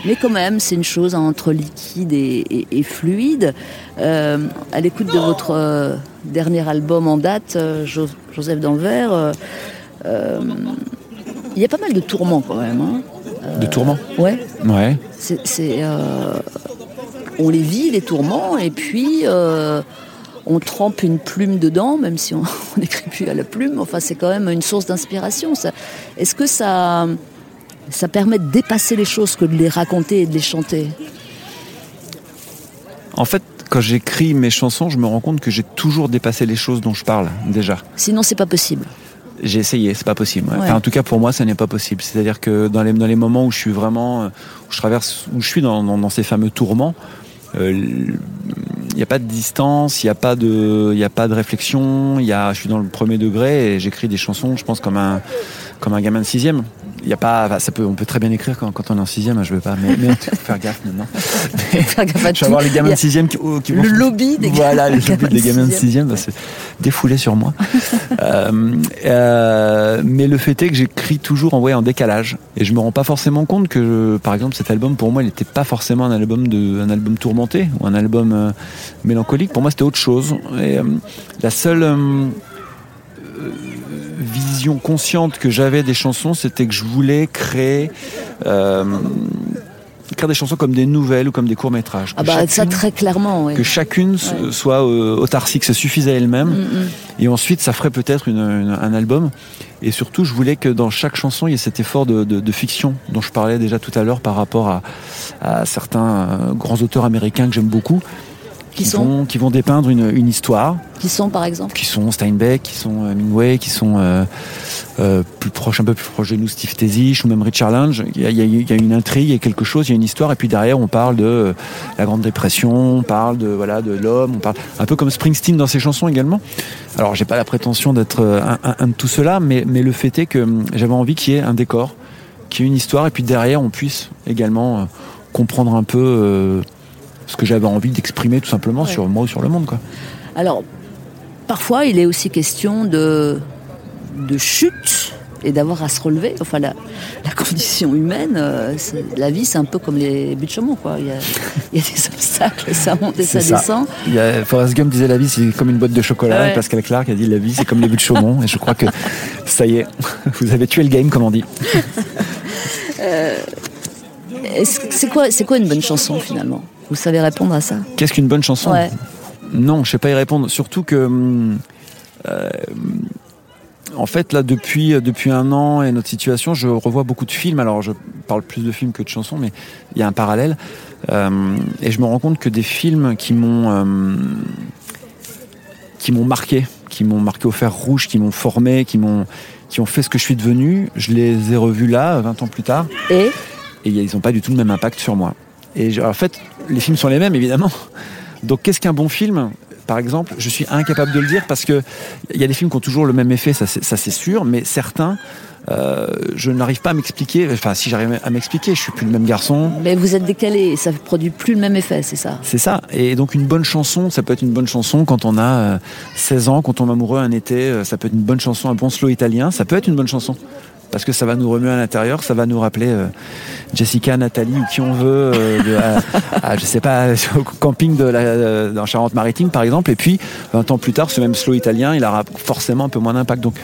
Mais quand même, c'est une chose entre liquide et, et- et fluide. Euh, à l'écoute de votre euh, dernier album en date, euh, Jo- Joseph Danvers, euh, euh, il y a pas mal de tourments quand même. hein. de tourments. Ouais. Ouais. C'est, on les vit, les tourments, et puis on trempe une plume dedans, même si (laughs) on n'écrit plus à la plume. Enfin, c'est quand même une source d'inspiration. Est-ce que ça, ça permet de dépasser les choses que de les raconter et de les chanter? En fait, quand j'écris mes chansons, je me rends compte que j'ai toujours dépassé les choses dont je parle déjà. Sinon, c'est pas possible. J'ai essayé, c'est pas possible. ouais. Ouais. Enfin, en tout cas, pour moi, ça n'est pas possible. C'est-à-dire que dans les, dans les moments où je suis vraiment, euh, où je traverse, où je suis dans, dans, dans ces fameux tourments, euh, il n'y a pas de distance, il n'y a pas de, il a pas de réflexion. Il y a, je suis dans le premier degré et j'écris des chansons, je pense comme un, comme un gamin de sixième. Il y a pas, enfin, ça peut, on peut très bien écrire quand, quand on est en sixième. hein, Je veux pas, mais, mais faut faire gaffe maintenant. (laughs) Faire gaffe à Je vais avoir les gamins de sixième qui, oh, qui Le lobby des voilà, les gamins lobbies des de gamins de sixième. va se défouler sur moi. (laughs) Euh, euh, mais le fait est que j'écris toujours en, ouais, en décalage. Et je me rends pas forcément compte que, par exemple, cet album, pour moi, il n'était pas forcément un album, de, un album tourmenté ou un album euh, mélancolique. Pour moi, c'était autre chose. Et la seule vision consciente que j'avais des chansons, c'était que je voulais créer... euh, écrire des chansons comme des nouvelles ou comme des courts-métrages. Ah bah ça très clairement, oui. que chacune Ouais. soit euh, autarcique, se suffise à elle-même. Mm, mm. Et ensuite, ça ferait peut-être un album. Et surtout, je voulais que dans chaque chanson, il y ait cet effort de, de- de fiction dont je parlais déjà tout à l'heure par rapport à, à certains euh, grands auteurs américains que j'aime beaucoup. Qui sont vont, qui vont dépeindre une, une histoire, Qui sont par exemple qui sont Steinbeck, qui sont euh, Hemingway, qui sont euh, euh, plus proches, un peu plus proches de nous, Steve Tesich ou même Richard Lange. Il y, a, il y une intrigue, il y a quelque chose, il y a une histoire, et puis derrière on parle de euh, la Grande Dépression, on parle de voilà de l'homme, on parle un peu comme Springsteen dans ses chansons également. Alors j'ai pas la prétention d'être un, un- un de tout cela, mais, mais le fait est que hum, j'avais envie qu'il y ait un décor, qu'il y ait une histoire, et puis derrière on puisse également comprendre un peu ce que j'avais envie d'exprimer tout simplement Ouais. sur moi ou sur le monde quoi. Alors, parfois, il est aussi question de, de chute et d'avoir à se relever. Enfin, la, la (laughs) condition humaine, euh, la vie, c'est un peu comme les buts de quoi. Il y a, il y a des (laughs) obstacles, ça monte et ça, descend. Il y a, Forrest Gump disait la vie c'est comme une boîte de chocolat Ouais. et Pascal Clark a dit la vie c'est comme les buts de Chaumont et je crois que (laughs) ça y est, vous avez tué le game comme on dit. Que- C'est quoi, c'est quoi une bonne chanson, finalement? Vous savez répondre à ça Qu'est-ce qu'une bonne chanson Ouais. Non, je sais pas y répondre. Surtout que, hum, euh, en fait, là, depuis, depuis un an et notre situation, je revois beaucoup de films. Alors, je parle plus de films que de chansons, mais il y a un parallèle. Euh, et je me rends compte que des films qui m'ont, euh, qui m'ont marqué, qui m'ont marqué au fer rouge, qui m'ont formé, qui m'ont, qui ont fait ce que je suis devenu, je les ai revus là, 20 ans plus tard Et? Et ils n'ont pas du tout le même impact sur moi. Et je- en fait, les films sont les mêmes, évidemment. Donc, qu'est-ce qu'un bon film? Par exemple, je suis incapable de le dire parce que il y a des films qui ont toujours le même effet, ça c'est sûr, mais certains, euh, je n'arrive pas à m'expliquer. Enfin, si j'arrive à m'expliquer, je suis plus le même garçon. mais vous êtes décalé ça ne produit plus le même effet, c'est ça? C'est ça. Et donc une bonne chanson, ça peut être une bonne chanson quand on a euh, 16 ans, quand on tombe amoureux un été, euh, ça peut être une bonne chanson, un bon slow italien, ça peut être une bonne chanson. Parce que ça va nous remuer à l'intérieur, ça va nous rappeler euh, Jessica, Nathalie ou qui on veut, euh, de, à- à, je sais pas, (laughs) au camping de la, euh, dans Charente-Maritime par exemple. Et puis 20 ans plus tard, ce même slow italien, il aura forcément un peu moins d'impact. Donc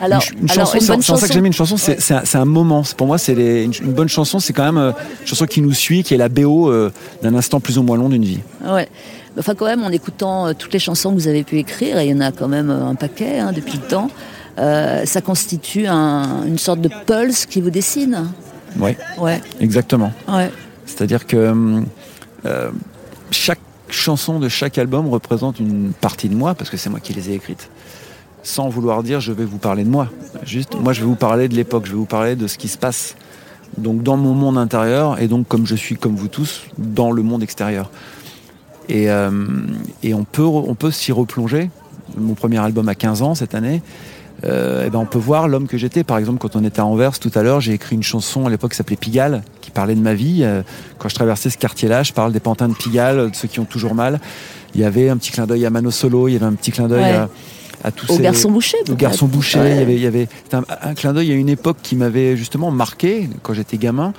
Alors, une, une alors, chanson, c'est ça que j'aime une chanson, c'est Ouais. un, moment. Pour moi, c'est une, une bonne chanson, c'est quand même euh, une chanson qui nous suit, qui est la BO euh, d'un instant plus ou moins long d'une vie. Ouais. Enfin, quand même, en écoutant euh, toutes les chansons que vous avez pu écrire, et il y en a quand même un paquet hein, depuis le temps, euh, ça constitue un- une sorte de pulse qui vous dessine. Oui, Ouais, exactement. ouais. C'est-à-dire que euh, chaque chanson de chaque album représente une partie de moi, parce que c'est moi qui les ai écrites. Sans vouloir dire je vais vous parler de moi. Juste, moi je vais vous parler de l'époque, je vais vous parler de ce qui se passe. Donc dans mon monde intérieur, et donc comme je suis comme vous tous, dans le monde extérieur. Et, euh, et on peut, on peut s'y replonger. Mon premier album à 15 ans cette année. Euh, eh ben on peut voir l'homme que j'étais. Par exemple, quand on était à Anvers tout à l'heure, j'ai écrit une chanson à l'époque qui s'appelait Pigalle, qui parlait de ma vie. Euh, quand je traversais ce quartier-là, je parle des pantins de Pigalle, de ceux qui ont toujours mal. Il y avait un petit clin d'œil à Mano Solo, il y avait un petit clin d'œil Ouais. à, à tous Au ces... garçon bouché. Au garçon bouché, Ouais. il y avait, il y avait c'était un, un clin d'œil à une époque qui m'avait justement marqué quand j'étais gamin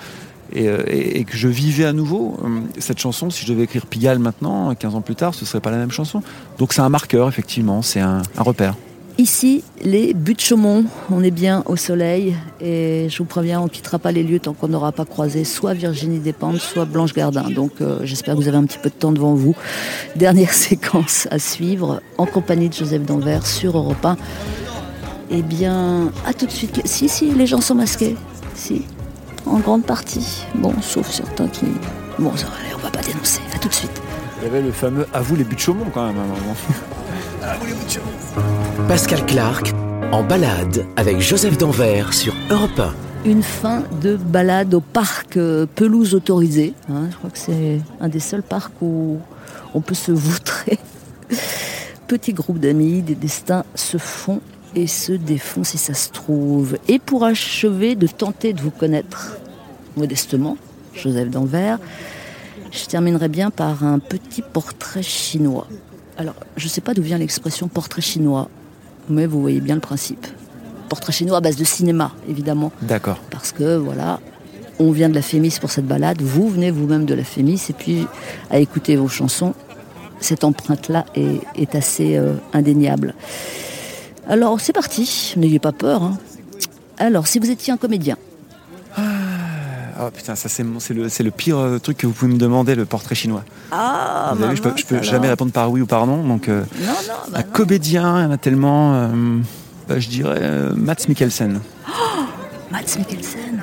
et, euh, et- et que je vivais à nouveau. Hum, Cette chanson, si je devais écrire Pigalle maintenant, 15 ans plus tard, ce serait pas la même chanson. Donc c'est un marqueur, effectivement, c'est un, un repère. Ici, les buts de Chaumont, on est bien au soleil et je vous préviens, on quittera pas les lieux tant qu'on n'aura pas croisé soit Virginie Despentes, soit Blanche Gardin. Donc euh, j'espère que vous avez un petit peu de temps devant vous. (laughs) Dernière (laughs) séquence à suivre en compagnie de Joseph Danvers sur Europe 1. Eh bien, à tout de suite. Si, si, les gens sont masqués. Si, en grande partie. Bon, sauf certains qui... Bon, on va pas dénoncer. À tout de suite. Il y avait le fameux À vous les buts de Chaumont quand même à un moment. (laughs) Pascal Clark en balade avec Joseph Danvers sur Europe 1. une fin de balade au parc euh, pelouse autorisée. hein. je crois que c'est un des seuls parcs où on peut se voutrer. (laughs) Petit groupe d'amis, des destins se font et se défont si ça se trouve. Et pour achever de tenter de vous connaître modestement, Joseph Danvers, je terminerai bien par un petit portrait chinois. Alors, je ne sais pas d'où vient l'expression portrait chinois, mais vous voyez bien le principe. Portrait chinois à base de cinéma, évidemment D'accord. parce que voilà, on vient de la Fémis pour cette balade, vous venez vous-même de la Fémis, et puis à écouter vos chansons, cette empreinte-là est, est assez euh, indéniable. Alors c'est parti, n'ayez pas peur. hein. Alors, si vous étiez un comédien, Ah putain, ça c'est le, pire euh, truc que vous pouvez me demander, le portrait chinois. ah, vous avez vu, je peux, je peux jamais répondre par oui ou par non. Donc euh, Non, non, bah un comédien, il y en a tellement. euh, bah, je dirais euh, Mats Mikkelsen. Mads Mikkelsen.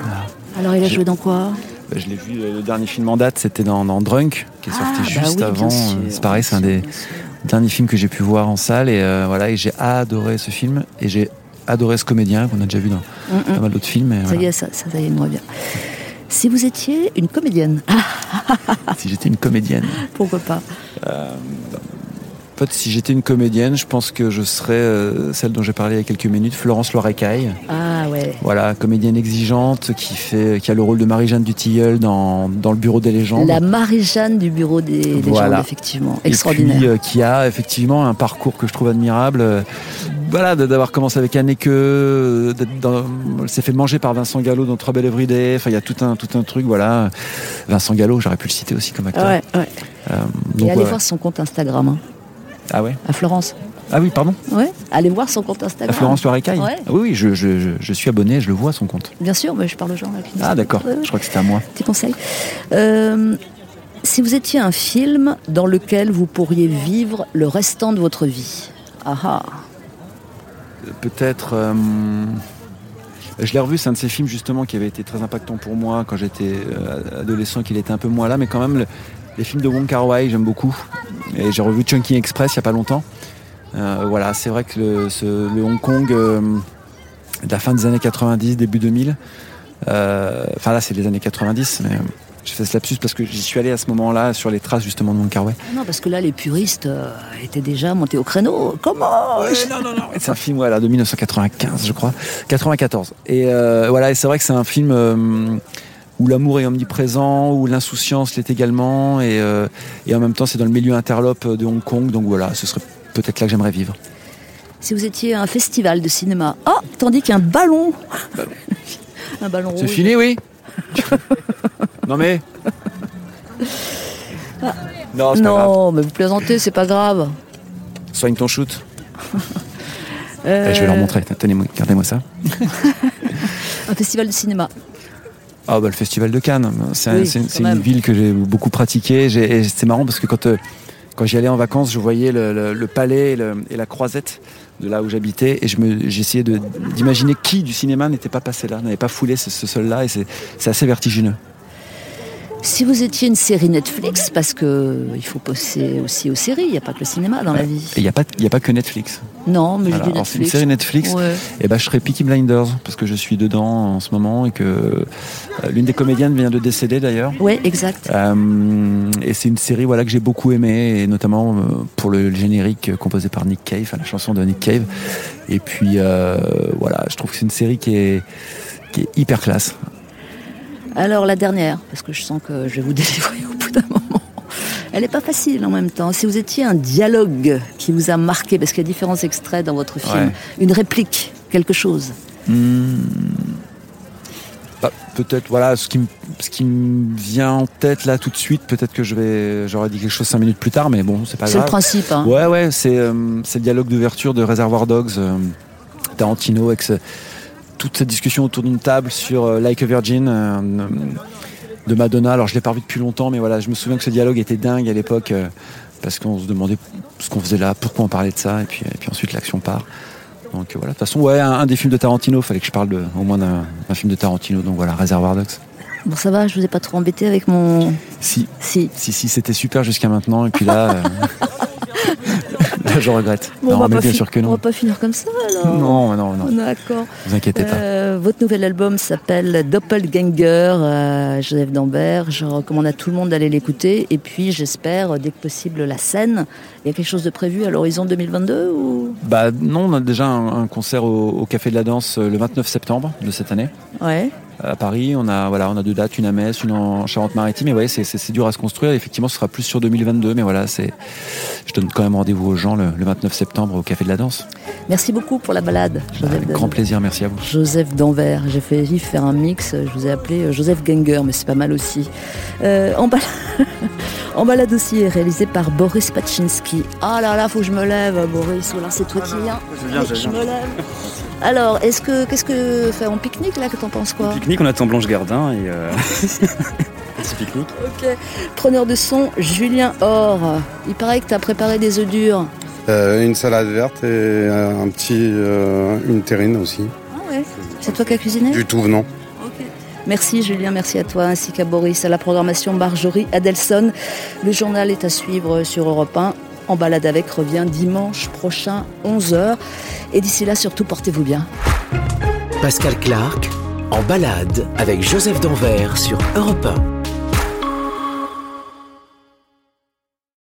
Alors, il a joué dans quoi? Bah, je l'ai vu, le dernier film en date, c'était dans, dans Drunk, qui est sorti Ah, bah juste oui, avant. C'est pareil, c'est un des derniers films que j'ai pu voir en salle. Et voilà, et j'ai adoré ce film. Et j'ai adoré ce comédien qu'on a déjà vu dans Mm, mm. pas mal d'autres films. et Ça voilà. y est, ça, ça, ça y est, moi bien. Si vous étiez une comédienne, (laughs) Si j'étais une comédienne. pourquoi pas? En fait, si j'étais une comédienne, je pense que je serais euh, celle dont j'ai parlé il y a quelques minutes, Florence Loirecaille. Ah ouais. Voilà, comédienne exigeante qui fait, qui a le rôle de Marie-Jeanne Dutilleul dans, dans le Bureau des légendes. La Marie-Jeanne du bureau des légendes, Voilà. effectivement. Et Extraordinaire. puis, euh, qui a effectivement un parcours que je trouve admirable. Euh, voilà, d'avoir commencé avec dans- elle s'est fait manger par Vincent Gallo dans Trois Belles Everyday. Enfin, il y a tout un, tout un truc, voilà. Vincent Gallo, j'aurais pu le citer aussi comme acteur. Ouais, ouais. Euh, Et donc, allez ouais, voir son compte Instagram, hein, Ah ouais à Florence. Ah oui, pardon Ouais. Allez voir son compte À Instagram. Florence Loirecaille Ouais. Oui, oui, je, je, je, je suis abonné, je le vois son compte. Bien sûr, mais je parle aux gens. nous Ah d'accord, Ouais, ouais. je crois que c'était à moi. Petit conseil. Euh, si vous étiez un film dans lequel vous pourriez vivre le restant de votre vie. Ah ah. Peut-être. euh, je l'ai revu, c'est un de ces films justement qui avait été très impactant pour moi quand j'étais euh, adolescent, qu'il était un peu moins là, mais quand même, le- les films de Wong Kar Wai, j'aime beaucoup. Et j'ai revu Chunky Express il n'y a pas longtemps. Euh, voilà, c'est vrai que le, ce- le Hong Kong euh, de la fin des années 90, début 2000, euh, enfin là c'est les années 90, mais j'ai fait ce lapsus parce que j'y suis allé à ce moment-là sur les traces justement de Wong Kar Wai. Non, parce que là, les puristes étaient déjà montés au créneau. Comment C'est un film voilà, de 1995, je crois. 94. Et voilà, et c'est vrai que c'est un film où l'amour est omniprésent, où l'insouciance l'est également, et, euh, et en même temps, c'est dans le milieu interlope de Hong Kong. Donc voilà, ce serait peut-être là que j'aimerais vivre. Si vous étiez un festival de cinéma. Oh, tandis qu'un ballon. (laughs) un ballon rouge. C'est fini, oui (laughs) Non mais. Non, c'est pas grave. Non, mais vous plaisantez, c'est pas grave. Soigne ton shoot. Euh, Et je vais leur montrer. Tenez-moi, gardez-moi ça. (laughs) Un festival de cinéma. Ah bah le festival de Cannes, c'est Oui, une ville que j'ai beaucoup pratiquée. C'est marrant parce que quand, euh, quand j'y allais en vacances, je voyais le, le- le palais et, le- et la croisette de là où j'habitais et j'essayais d'imaginer qui du cinéma n'était pas passé là, n'avait pas foulé ce, ce sol-là et c'est assez vertigineux. Si vous étiez une série Netflix, parce que il faut passer aussi aux séries, il n'y a pas que le cinéma dans la vie. il n'y a, pas- y a pas que Netflix. Non, mais je Voilà. dis Alors, c'est une Netflix. série Netflix. Ouais. Et ben je serais Peaky Blinders parce que je suis dedans en ce moment et que euh, l'une des comédiennes vient de décéder d'ailleurs. Ouais, exact. Euh, et c'est une série voilà que j'ai beaucoup aimé et notamment euh, pour le générique euh, composé par Nick Cave, enfin, la chanson de Nick Cave. Et puis euh, voilà, je trouve que c'est une série qui est qui est hyper classe. Alors la dernière, parce que je sens que je vais vous (laughs) délivrer au bout d'un moment. Elle n'est pas facile en même temps. Si vous étiez un dialogue qui vous a marqué, parce qu'il y a différents extraits dans votre film, Ouais. une réplique, quelque chose. Hmm. Bah, peut-être voilà ce qui me ce qui me vient en tête là tout de suite. Peut-être que je vais j'aurais dit quelque chose cinq minutes plus tard, mais bon c'est pas C'est le grave. principe. Hein. Ouais, ouais, c'est euh, c'est le dialogue d'ouverture de Reservoir Dogs, euh, Tarantino, avec ce- toute cette discussion autour d'une table sur euh, Like a Virgin euh, de Madonna. Alors, je l'ai pas revu depuis longtemps, mais voilà, je me souviens que ce dialogue était dingue à l'époque, euh, parce qu'on se demandait ce qu'on faisait là, pourquoi on parlait de ça, et puis, et puis ensuite l'action part. Donc voilà, de toute façon, ouais, un, un des films de Tarantino, fallait que je parle de, au moins d'un film de Tarantino, donc voilà, Reservoir Dogs. Bon, ça va, je vous ai pas trop embêté avec mon. Si, Si. si, si, c'était super jusqu'à maintenant, et puis là, euh, là (laughs) (laughs) je regrette. Bon, non, on, va bien sûr que on non. va pas finir comme ça alors. Non, non, non, D'accord. vous inquiétez pas. Euh, votre nouvel album s'appelle Doppelganger, euh, Joseph Dambert. Je recommande à tout le monde d'aller l'écouter. Et puis, j'espère, dès que possible, la scène. Il y a quelque chose de prévu à l'horizon 2022 ou? Bah non, on a déjà un, un concert au, au Café de la Danse euh, le 29 septembre de cette année Ouais. À Paris. On a voilà, on a deux dates, une à Metz, une en Charente-Maritime. Et ouais, c'est- dur à se construire. Effectivement, ce sera plus sur 2022, mais voilà, c'est. Je donne quand même rendez-vous aux gens le, le 29 septembre au Café de la Danse. Merci beaucoup pour la balade, Joseph Avec grand plaisir, merci à vous. Joseph Danvers. J'ai failli faire un mix. Je vous ai appelé euh, Joseph Ganger, mais c'est pas mal aussi. Euh, en, bal- (laughs) en balade aussi est réalisé par Boris Pachinski. Ah là là, faut que je me lève, Boris. Ou alors c'est toi qui viens. Je me lève. (laughs) Alors, est-ce que qu'est-ce que fait on pique-nique là Que t'en penses quoi? Pique-nique, on attend Blanche Gardin et euh, (laughs) petit pique-nique. Ok. Preneur de son, Julien Or. Il paraît que t'as préparé des œufs durs. Euh, une salade verte et un petit, euh, une terrine aussi. Ah ouais. C'est toi qui as cuisiné? Du tout venant. Merci Julien, merci à toi ainsi qu'à Boris, à la programmation Marjorie Adelson. Le journal est à suivre sur Europe 1. En balade avec revient dimanche prochain 11h. Et d'ici là, surtout, portez-vous bien. Pascal Clark en balade avec Joseph Danvers sur Europe 1.